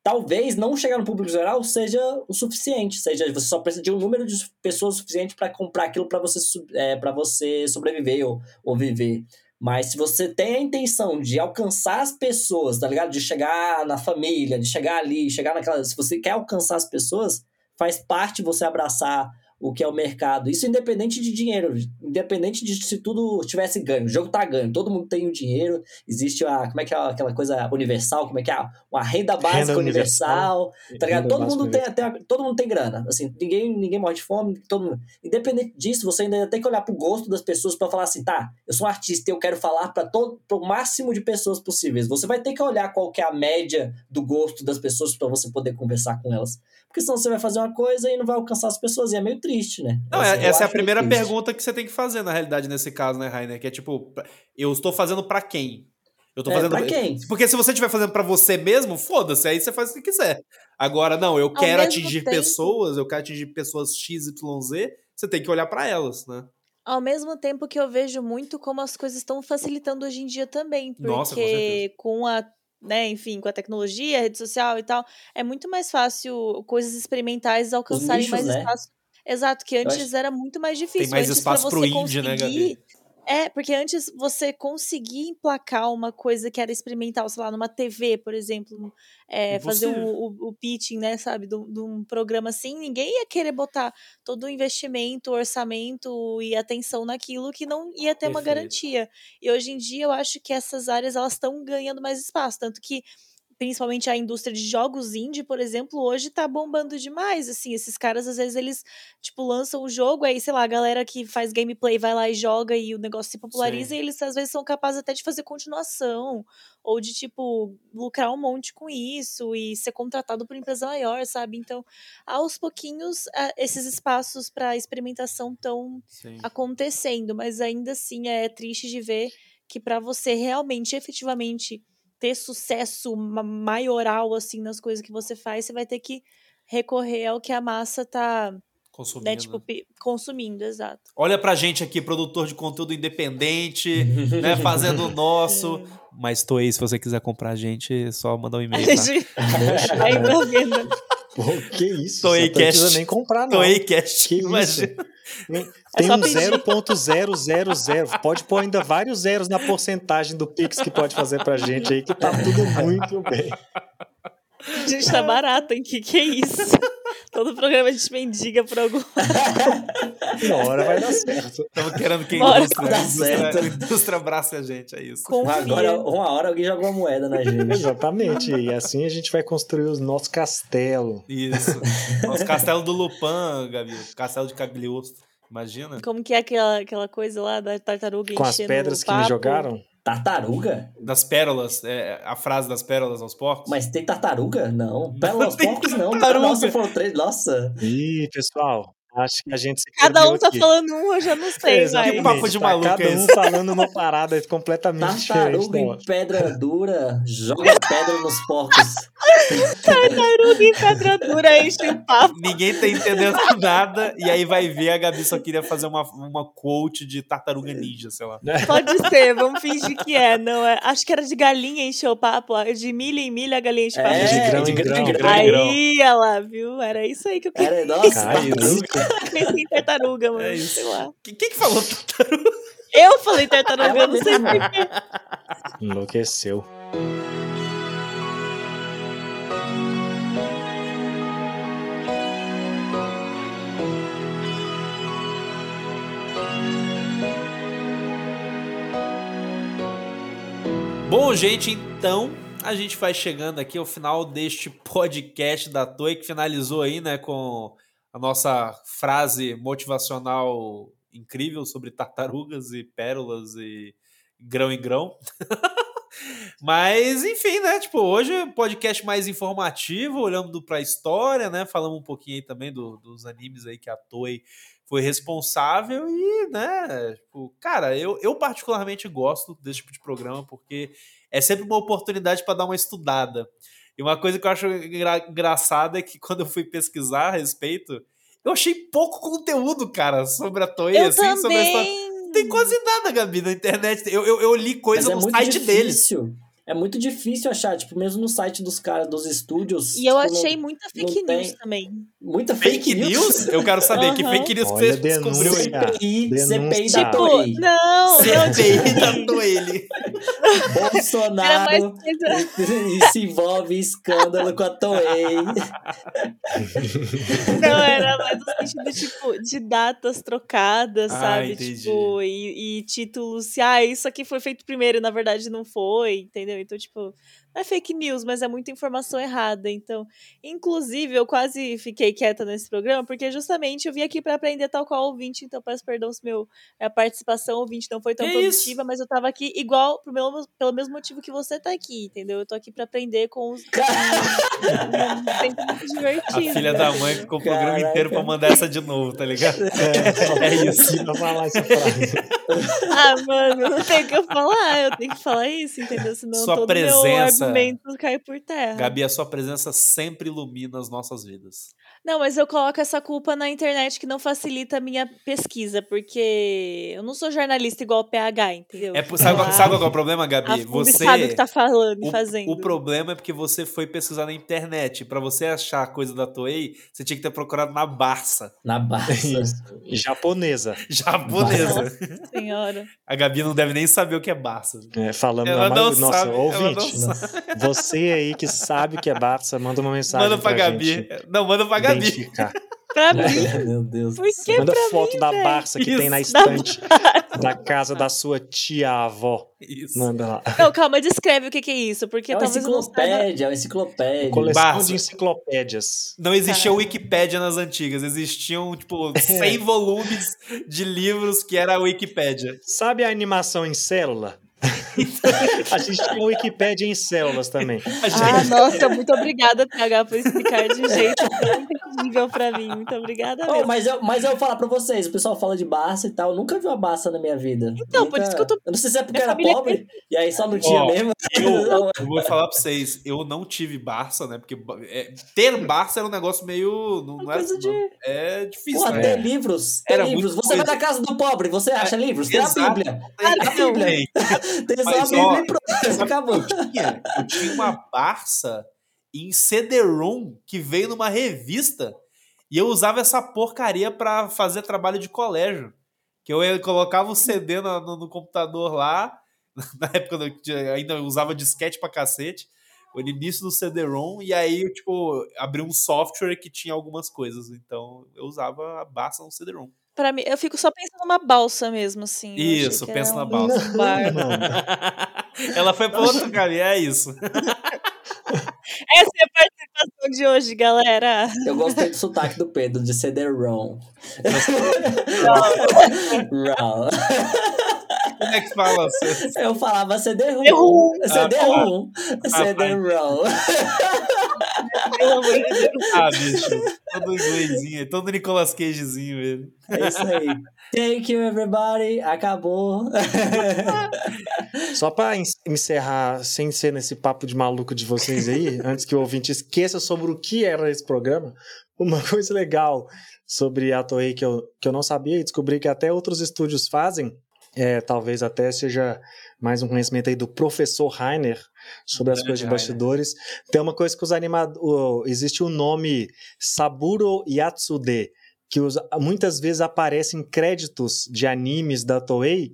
S3: Talvez não chegar no público geral seja o suficiente, seja você só precisa de um número de pessoas suficiente para comprar aquilo para você, é, você sobreviver ou, ou viver. Mas se você tem a intenção de alcançar as pessoas, tá ligado? De chegar na família, de chegar ali, chegar naquela. Se você quer alcançar as pessoas, faz parte você abraçar o que é o mercado. Isso independente de dinheiro, independente de se tudo tivesse ganho. O jogo tá ganho, todo mundo tem o dinheiro, existe a, como é que é aquela coisa universal, como é que é? Uma renda básica renda universal, universal, tá ligado? Todo mundo, tem, até, todo mundo tem grana, assim, ninguém, ninguém morre de fome, todo mundo. Independente disso, você ainda tem que olhar pro gosto das pessoas para falar assim, tá, eu sou um artista e eu quero falar para todo pro máximo de pessoas possíveis. Você vai ter que olhar qual que é a média do gosto das pessoas para você poder conversar com elas. Porque senão você vai fazer uma coisa e não vai alcançar as pessoas, e é meio triste, né?
S1: Não, essa, essa é a primeira pergunta que você tem que fazer, na realidade, nesse caso, né, Rainer? Que é tipo, eu estou fazendo para quem? Eu tô
S3: é,
S1: fazendo
S3: pra quem?
S1: Porque se você estiver fazendo para você mesmo, foda-se, aí você faz o que quiser. Agora, não, eu Ao quero atingir tempo... pessoas, eu quero atingir pessoas XYZ, você tem que olhar para elas, né?
S4: Ao mesmo tempo que eu vejo muito como as coisas estão facilitando hoje em dia também. Porque Nossa, com, com a né, enfim, com a tecnologia, a rede social e tal, é muito mais fácil coisas experimentais alcançarem nichos, mais né? espaço. Exato, que antes era muito mais difícil. Tem
S1: mais
S4: antes,
S1: espaço pro indie, né, Gabi?
S4: É, porque antes você conseguia emplacar uma coisa que era experimental, sei lá, numa TV, por exemplo, é, fazer o, o, o, pitching, né, sabe, de, de, um programa assim, ninguém ia querer botar todo o investimento, orçamento e atenção naquilo que não ia ter Perfeito. uma garantia. E hoje em dia eu acho que essas áreas elas estão ganhando mais espaço, tanto que principalmente a indústria de jogos indie, por exemplo, hoje tá bombando demais, assim, esses caras às vezes eles, tipo, lançam o jogo, aí, sei lá, a galera que faz gameplay vai lá e joga e o negócio se populariza Sim. e eles às vezes são capazes até de fazer continuação, ou de, tipo, lucrar um monte com isso e ser contratado por empresa maior, sabe? Então, aos pouquinhos, esses espaços para experimentação estão acontecendo, mas ainda assim é triste de ver que para você realmente, efetivamente ter sucesso maioral assim nas coisas que você faz, você vai ter que recorrer ao que a massa tá né,
S1: consumindo,
S4: né, tipo, consumindo, exato.
S1: Olha pra gente aqui, produtor de conteúdo independente, né, fazendo o nosso. Mas tô aí, se você quiser comprar a gente, é só mandar um e-mail,
S3: tá? Ainda vendo. Pô, que isso?
S2: Toei Não precisa nem comprar, não.
S1: Toei Cast.
S2: Que imagina. Tem é um 0.000. Pode pôr ainda vários zeros na porcentagem do Pix que pode fazer pra gente aí, que tá tudo muito bem.
S4: A gente tá barato, hein? Que que é isso? Todo programa a gente mendiga por algum.
S2: Uma hora vai dar certo.
S1: Estamos querendo que a indústria, a indústria, indústria abrace a gente, é isso.
S3: Confia. Agora, uma hora alguém joga uma moeda na gente.
S2: Exatamente. E assim a gente vai construir o nosso castelo.
S1: Isso. Nosso castelo do Lupin, Gabi. Castelo de Cagliostro. Imagina.
S4: Como que é aquela, aquela coisa lá da tartaruga
S2: Com as pedras que me jogaram?
S3: Tartaruga?
S1: Das pérolas, é, a frase das pérolas aos porcos.
S3: Mas tem tartaruga? Não. Pérolas aos porcos não. Tartaruga. Nossa, foram três. Nossa.
S2: Ih, pessoal, Acho que a gente se
S4: Cada um tá aqui. falando um, eu já não sei,
S1: é, Que papo de tá maluco
S2: Cada
S1: é
S2: um falando uma parada completamente
S3: Tartaruga em pedra dura, joga pedra nos porcos.
S4: Tartaruga em pedra dura, enche o papo.
S1: Ninguém tá entendendo nada, e aí vai ver, a Gabi só queria fazer uma, uma quote de tartaruga ninja, sei lá.
S4: Pode ser, vamos fingir que é, não é? Acho que era de galinha encher o papo, de milha em milha a galinha enche o papo.
S2: É, de grão em grão. De grão,
S4: aí, ela viu? Era isso aí que eu queria.
S3: Era, nossa,
S4: Pensei em tartaruga, mano. É isso. Sei lá.
S1: Quem, quem que falou tartaruga?
S4: Eu falei tartaruga, eu não sei porquê.
S2: Enlouqueceu.
S1: Bom, gente, então a gente vai chegando aqui ao final deste podcast da Toei que finalizou aí, né, com a nossa frase motivacional incrível sobre tartarugas e pérolas e grão em grão. Mas, enfim, né? Tipo, hoje é podcast mais informativo, olhando para a história, né? Falamos um pouquinho aí também do, dos animes aí que a Toei foi responsável e, né? Tipo, cara, eu, eu particularmente gosto desse tipo de programa porque é sempre uma oportunidade para dar uma estudada. E uma coisa que eu acho engra engraçada é que quando eu fui pesquisar a respeito, eu achei pouco conteúdo, cara, sobre a Toei,
S4: eu
S1: assim,
S4: também.
S1: sobre a história. Não tem quase nada, Gabi, na internet. Eu, eu, eu li coisa é no site difícil.
S3: deles é muito difícil achar, tipo, mesmo no site dos caras, dos estúdios.
S4: E eu
S3: tipo,
S4: achei não, muita fake news tem... também.
S3: Muita fake, fake news? news?
S1: Eu quero saber uhum. que fake news
S2: Olha, você descobriu aí.
S3: CPI, CPI
S4: da tipo, Toei. Não,
S1: CPI da Toei.
S3: Bolsonaro e se envolve em escândalo com a Toei.
S4: Não, era mais no sentido, tipo, de datas trocadas, ah, sabe? Entendi. Tipo, e, e títulos, se, ah, isso aqui foi feito primeiro, na verdade não foi, entendeu? Então, tipo, é fake news, mas é muita informação errada. Então, inclusive, eu quase fiquei quieta nesse programa, porque justamente eu vim aqui para aprender tal qual ouvinte, então peço perdão se meu, a participação ouvinte não foi tão que produtiva, isso? mas eu tava aqui igual, pro meu, pelo mesmo motivo que você tá aqui, entendeu? Eu tô aqui para aprender com os. sempre muito divertido.
S1: A filha da mãe ficou o programa Caraca. inteiro pra mandar essa de novo, tá ligado? É, é isso.
S2: Pra falar essa frase.
S4: ah, mano, não tem o que eu falar, eu tenho que falar isso, entendeu? Senão Sua todo presença argumento cai por terra.
S1: Gabi, a sua presença sempre ilumina as nossas vidas.
S4: Não, mas eu coloco essa culpa na internet que não facilita a minha pesquisa, porque eu não sou jornalista igual o PH, entendeu?
S1: É, sabe, ah, sabe qual é o problema, Gabi?
S4: você sabe o que tá falando
S1: e
S4: fazendo.
S1: O problema é porque você foi pesquisar na internet. Para você achar a coisa da Toei, você tinha que ter procurado na Barça.
S3: Na Barça.
S2: Japonesa.
S1: Japonesa.
S4: Nossa senhora.
S1: A Gabi não deve nem saber o que é Barça.
S2: É, falando ela na não Nossa, sabe, ouvinte. Você aí que sabe o que é Barça, manda uma mensagem.
S1: Manda pra, pra Gabi.
S2: Gente.
S1: Não, manda pra Gabi.
S2: Identificar.
S4: Pra mim.
S3: Meu Deus.
S4: Por que
S2: Manda
S4: pra
S2: foto
S4: mim,
S2: da
S4: véio?
S2: Barça que Isso, tem na estante. da casa da sua tia-avó. Isso. Manda lá.
S4: Não, calma, descreve o que, que é isso, porque
S3: é
S4: talvez
S3: enciclopédia, é uma enciclopédia.
S2: Coleção Barça. de enciclopédias.
S1: Não existia Wikipédia nas antigas, existiam, tipo, 100 volumes de livros que era a Wikipédia.
S2: Sabe a animação em célula? A gente tem o Wikipedia em células também.
S4: Ah, nossa, muito obrigada, TH, por explicar de um jeito tão entendível pra mim. Muito obrigada
S3: oh, mas, eu, mas eu vou falar pra vocês, o pessoal fala de Barça e tal, eu nunca vi uma Barça na minha vida.
S4: Então,
S3: nunca...
S4: por isso que eu tô...
S3: Eu não sei se é porque era pobre, e aí só não tinha oh, mesmo.
S1: Eu, eu, vou falar pra vocês, eu não tive Barça, né, porque é, ter Barça era um negócio meio... Não, não é,
S3: coisa de...
S1: é difícil,
S3: Pô,
S1: né?
S3: ter livros, ter era livros. Você coisa. vai na casa do pobre, você acha é, livros, tem a Bíblia. A Bíblia. Tem só a Bíblia e pronto, acabou.
S1: Eu tinha, eu tinha uma Barça em CD-ROM que veio numa revista e eu usava essa porcaria para fazer trabalho de colégio. Que eu colocava o CD no, no, no computador lá, na época eu ainda usava disquete pra cacete, o início do CD-ROM, e aí eu, tipo, abri um software que tinha algumas coisas. Então eu usava a Barça no CD-ROM.
S4: Pra mim, eu fico só pensando numa balsa mesmo, assim.
S1: Isso, pensa na balsa. Um Ela foi pra outro caminho, é isso.
S4: Essa é a participação de hoje, galera.
S3: Eu gostei do sotaque do Pedro, de CD-ROM.
S1: ROM. Como é que fala?
S3: Eu falava CD-ROM. CD-ROM. CD-ROM.
S1: Pelo amor de Deus. Ah, bicho. Todo inglesinho, todo Nicolas Cagezinho ele.
S3: É isso aí. Thank you, everybody. Acabou.
S2: Só pra encerrar, sem ser nesse papo de maluco de vocês aí, antes que o ouvinte esqueça sobre o que era esse programa, uma coisa legal sobre a Toei que eu, que eu não sabia e descobri que até outros estúdios fazem, é, talvez até seja mais um conhecimento aí do professor Rainer sobre as coisas de bastidores. Tem uma coisa que os animadores. Existe o um nome Saburo Yatsude, que os, muitas vezes aparece em créditos de animes da Toei,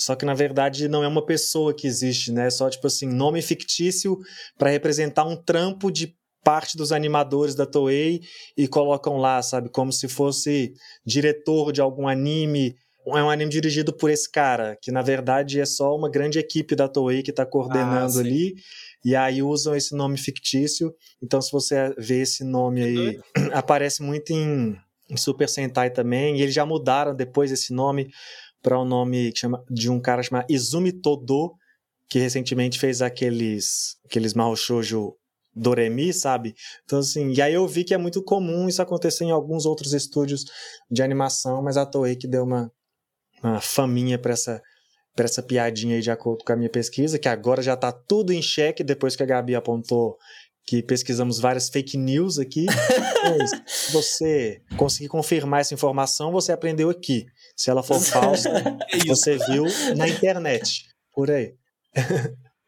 S2: só que na verdade não é uma pessoa que existe, né? É só tipo assim, nome fictício para representar um trampo de parte dos animadores da Toei e colocam lá, sabe, como se fosse diretor de algum anime é um anime dirigido por esse cara, que na verdade é só uma grande equipe da Toei que está coordenando ah, ali. E aí usam esse nome fictício. Então, se você vê esse nome aí, aparece muito em, em, Super Sentai também. E eles já mudaram depois esse nome para um nome chama, de um cara chamado Izumi Todo, que recentemente fez aqueles, aqueles Mahou Shoujo Doremi, sabe? Então, assim, e aí eu vi que é muito comum isso acontecer em alguns outros estúdios de animação, mas a Toei que deu uma, uma faminha para essa para essa piadinha aí de acordo com a minha pesquisa, que agora já está tudo em xeque depois que a Gabi apontou que pesquisamos várias fake news aqui. Mas, se você conseguir confirmar essa informação, você aprendeu aqui. Se ela for falsa, é você viu na internet. Por aí.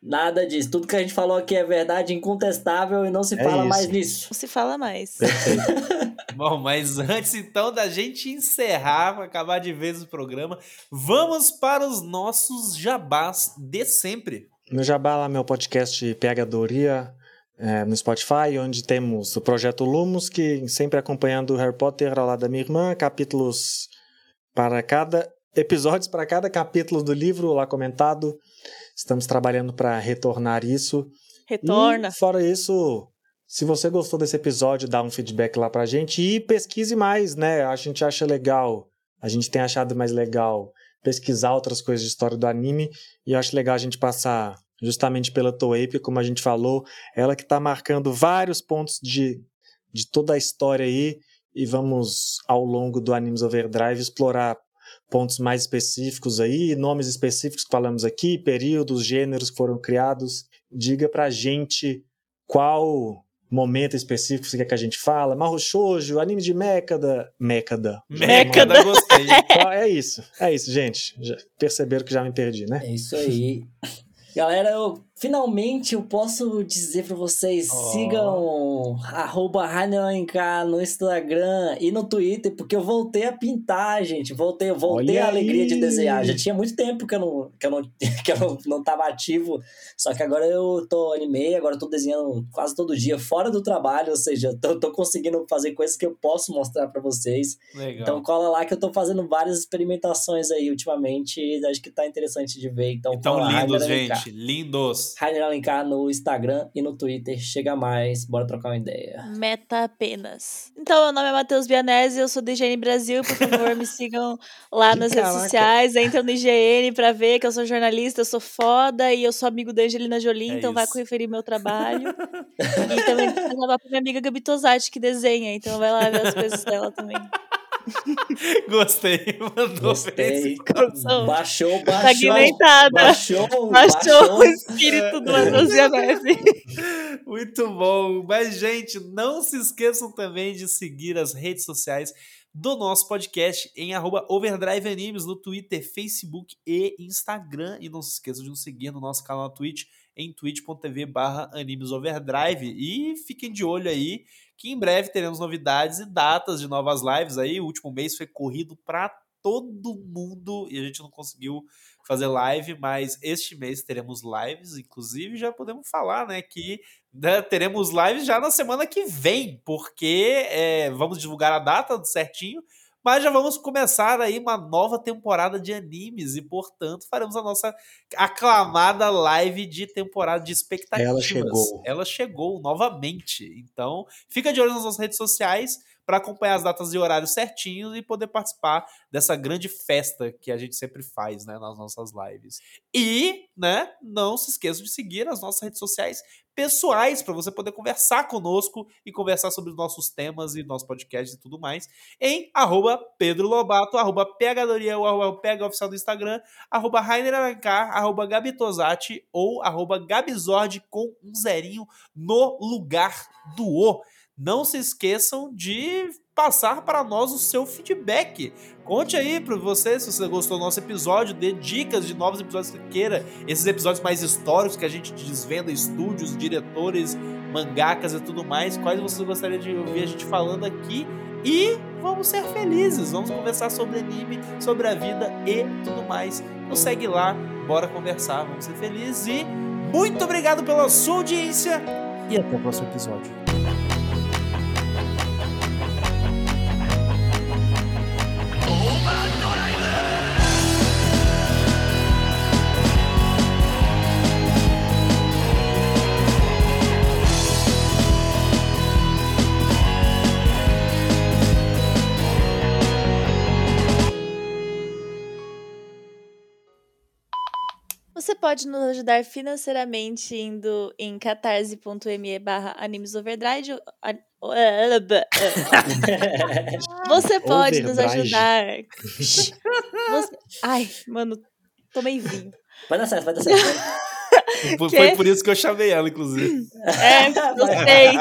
S3: Nada disso. Tudo que a gente falou aqui é verdade incontestável e não se é fala isso. mais nisso.
S4: Não se fala mais.
S1: Bom, mas antes então da gente encerrar, acabar de vez o programa, vamos para os nossos jabás de sempre.
S2: Meu jabá lá, meu podcast Pegadoria é, no Spotify, onde temos o projeto Lumos, que sempre acompanhando o Harry Potter ao lado da minha irmã, capítulos para cada episódios para cada capítulo do livro lá comentado. Estamos trabalhando para retornar isso.
S4: Retorna.
S2: E, fora isso, se você gostou desse episódio, dá um feedback lá pra gente e pesquise mais, né? A gente acha legal, a gente tem achado mais legal pesquisar outras coisas de história do anime e eu acho legal a gente passar justamente pela Toei, como a gente falou, ela que está marcando vários pontos de, de toda a história aí e vamos ao longo do Animes Overdrive explorar pontos mais específicos aí, nomes específicos que falamos aqui, períodos, gêneros que foram criados. Diga pra gente qual momento específico você quer que a gente fala. Marro Shoujo, anime de Mécada. Mécada.
S1: Mécada, gostei.
S2: É isso, é isso, gente. Já perceberam que já me perdi, né?
S3: É isso aí. Galera, eu Finalmente eu posso dizer para vocês, oh. sigam arroba no Instagram e no Twitter, porque eu voltei a pintar, gente. Voltei, voltei Olha a alegria aí. de desenhar. Já tinha muito tempo que eu não, que eu não, que eu não, não tava ativo, só que agora eu tô animei, agora eu tô desenhando quase todo dia, fora do trabalho, ou seja, tô, tô conseguindo fazer coisas que eu posso mostrar para vocês. Legal. Então cola lá que eu tô fazendo várias experimentações aí ultimamente, e acho que tá interessante de ver. Então,
S1: então lindos, gente, lindos.
S3: Rainer Alencar no Instagram e no Twitter. Chega mais, bora trocar uma ideia.
S4: Meta apenas. Então, meu nome é Matheus Bianese, eu sou do IGN Brasil. Por favor, me sigam lá nas Caraca. redes sociais. Entra no IGN pra ver que eu sou jornalista, eu sou foda e eu sou amigo da Angelina Jolie, é então isso. vai conferir meu trabalho. e também vou pra minha amiga Gabi Tosati, que desenha, então vai lá ver as coisas dela também.
S1: Gostei, mandou
S3: Gostei. Baixou, baixou.
S4: Fragmentada.
S3: Baixou,
S4: baixou, baixou o espírito do Neve.
S1: Muito bom. Mas, gente, não se esqueçam também de seguir as redes sociais do nosso podcast em arroba Overdrive Animes no Twitter, Facebook e Instagram. E não se esqueçam de nos seguir no nosso canal na Twitch em twitch.tv barra animesoverdrive. E fiquem de olho aí que em breve teremos novidades e datas de novas lives aí. O último mês foi corrido para todo mundo e a gente não conseguiu fazer live, mas este mês teremos lives, inclusive já podemos falar, né, que né, teremos lives já na semana que vem, porque é, vamos divulgar a data certinho, mas já vamos começar aí uma nova temporada de animes e, portanto, faremos a nossa aclamada live de temporada de expectativas.
S2: Ela chegou.
S1: Ela chegou novamente. Então, fica de olho nas nossas redes sociais para acompanhar as datas e horários certinhos e poder participar dessa grande festa que a gente sempre faz, né, nas nossas lives. E, né, não se esqueçam de seguir as nossas redes sociais pessoais para você poder conversar conosco e conversar sobre os nossos temas e nosso podcast e tudo mais em arroba Pedro Lobato, arroba PHDoriel, arroba PH Oficial do Instagram, arroba Rainer Alencar, arroba ou arroba Gabizord com um zerinho no lugar do O. Não se esqueçam de passar para nós o seu feedback. Conte aí para você se você gostou do nosso episódio, dê dicas de novos episódios que queira, esses episódios mais históricos que a gente desvenda estúdios, diretores, mangakas e tudo mais. Quais você gostaria de ouvir a gente falando aqui? E vamos ser felizes, vamos conversar sobre anime, sobre a vida e tudo mais. Nos segue lá, bora conversar, vamos ser felizes e muito obrigado pela sua audiência e até o próximo episódio.
S4: Pode nos ajudar financeiramente indo em catarse.me barra animesoverdrive. Você pode nos ajudar. Ai, mano, tomei vinho.
S3: Vai dar certo, vai dar certo.
S1: Foi por isso que eu chamei ela, inclusive.
S4: É, eu sei.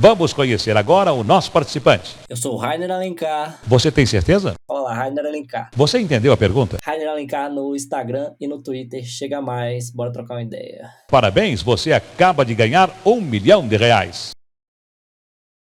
S5: Vamos conhecer agora o nosso participante.
S3: Eu sou o Rainer Alencar.
S5: Você tem certeza?
S3: Olá, Rainer Alencar.
S5: Você entendeu a pergunta?
S3: Rainer Alencar no Instagram e no Twitter. Chega mais, bora trocar uma ideia.
S5: Parabéns, você acaba de ganhar um milhão de reais.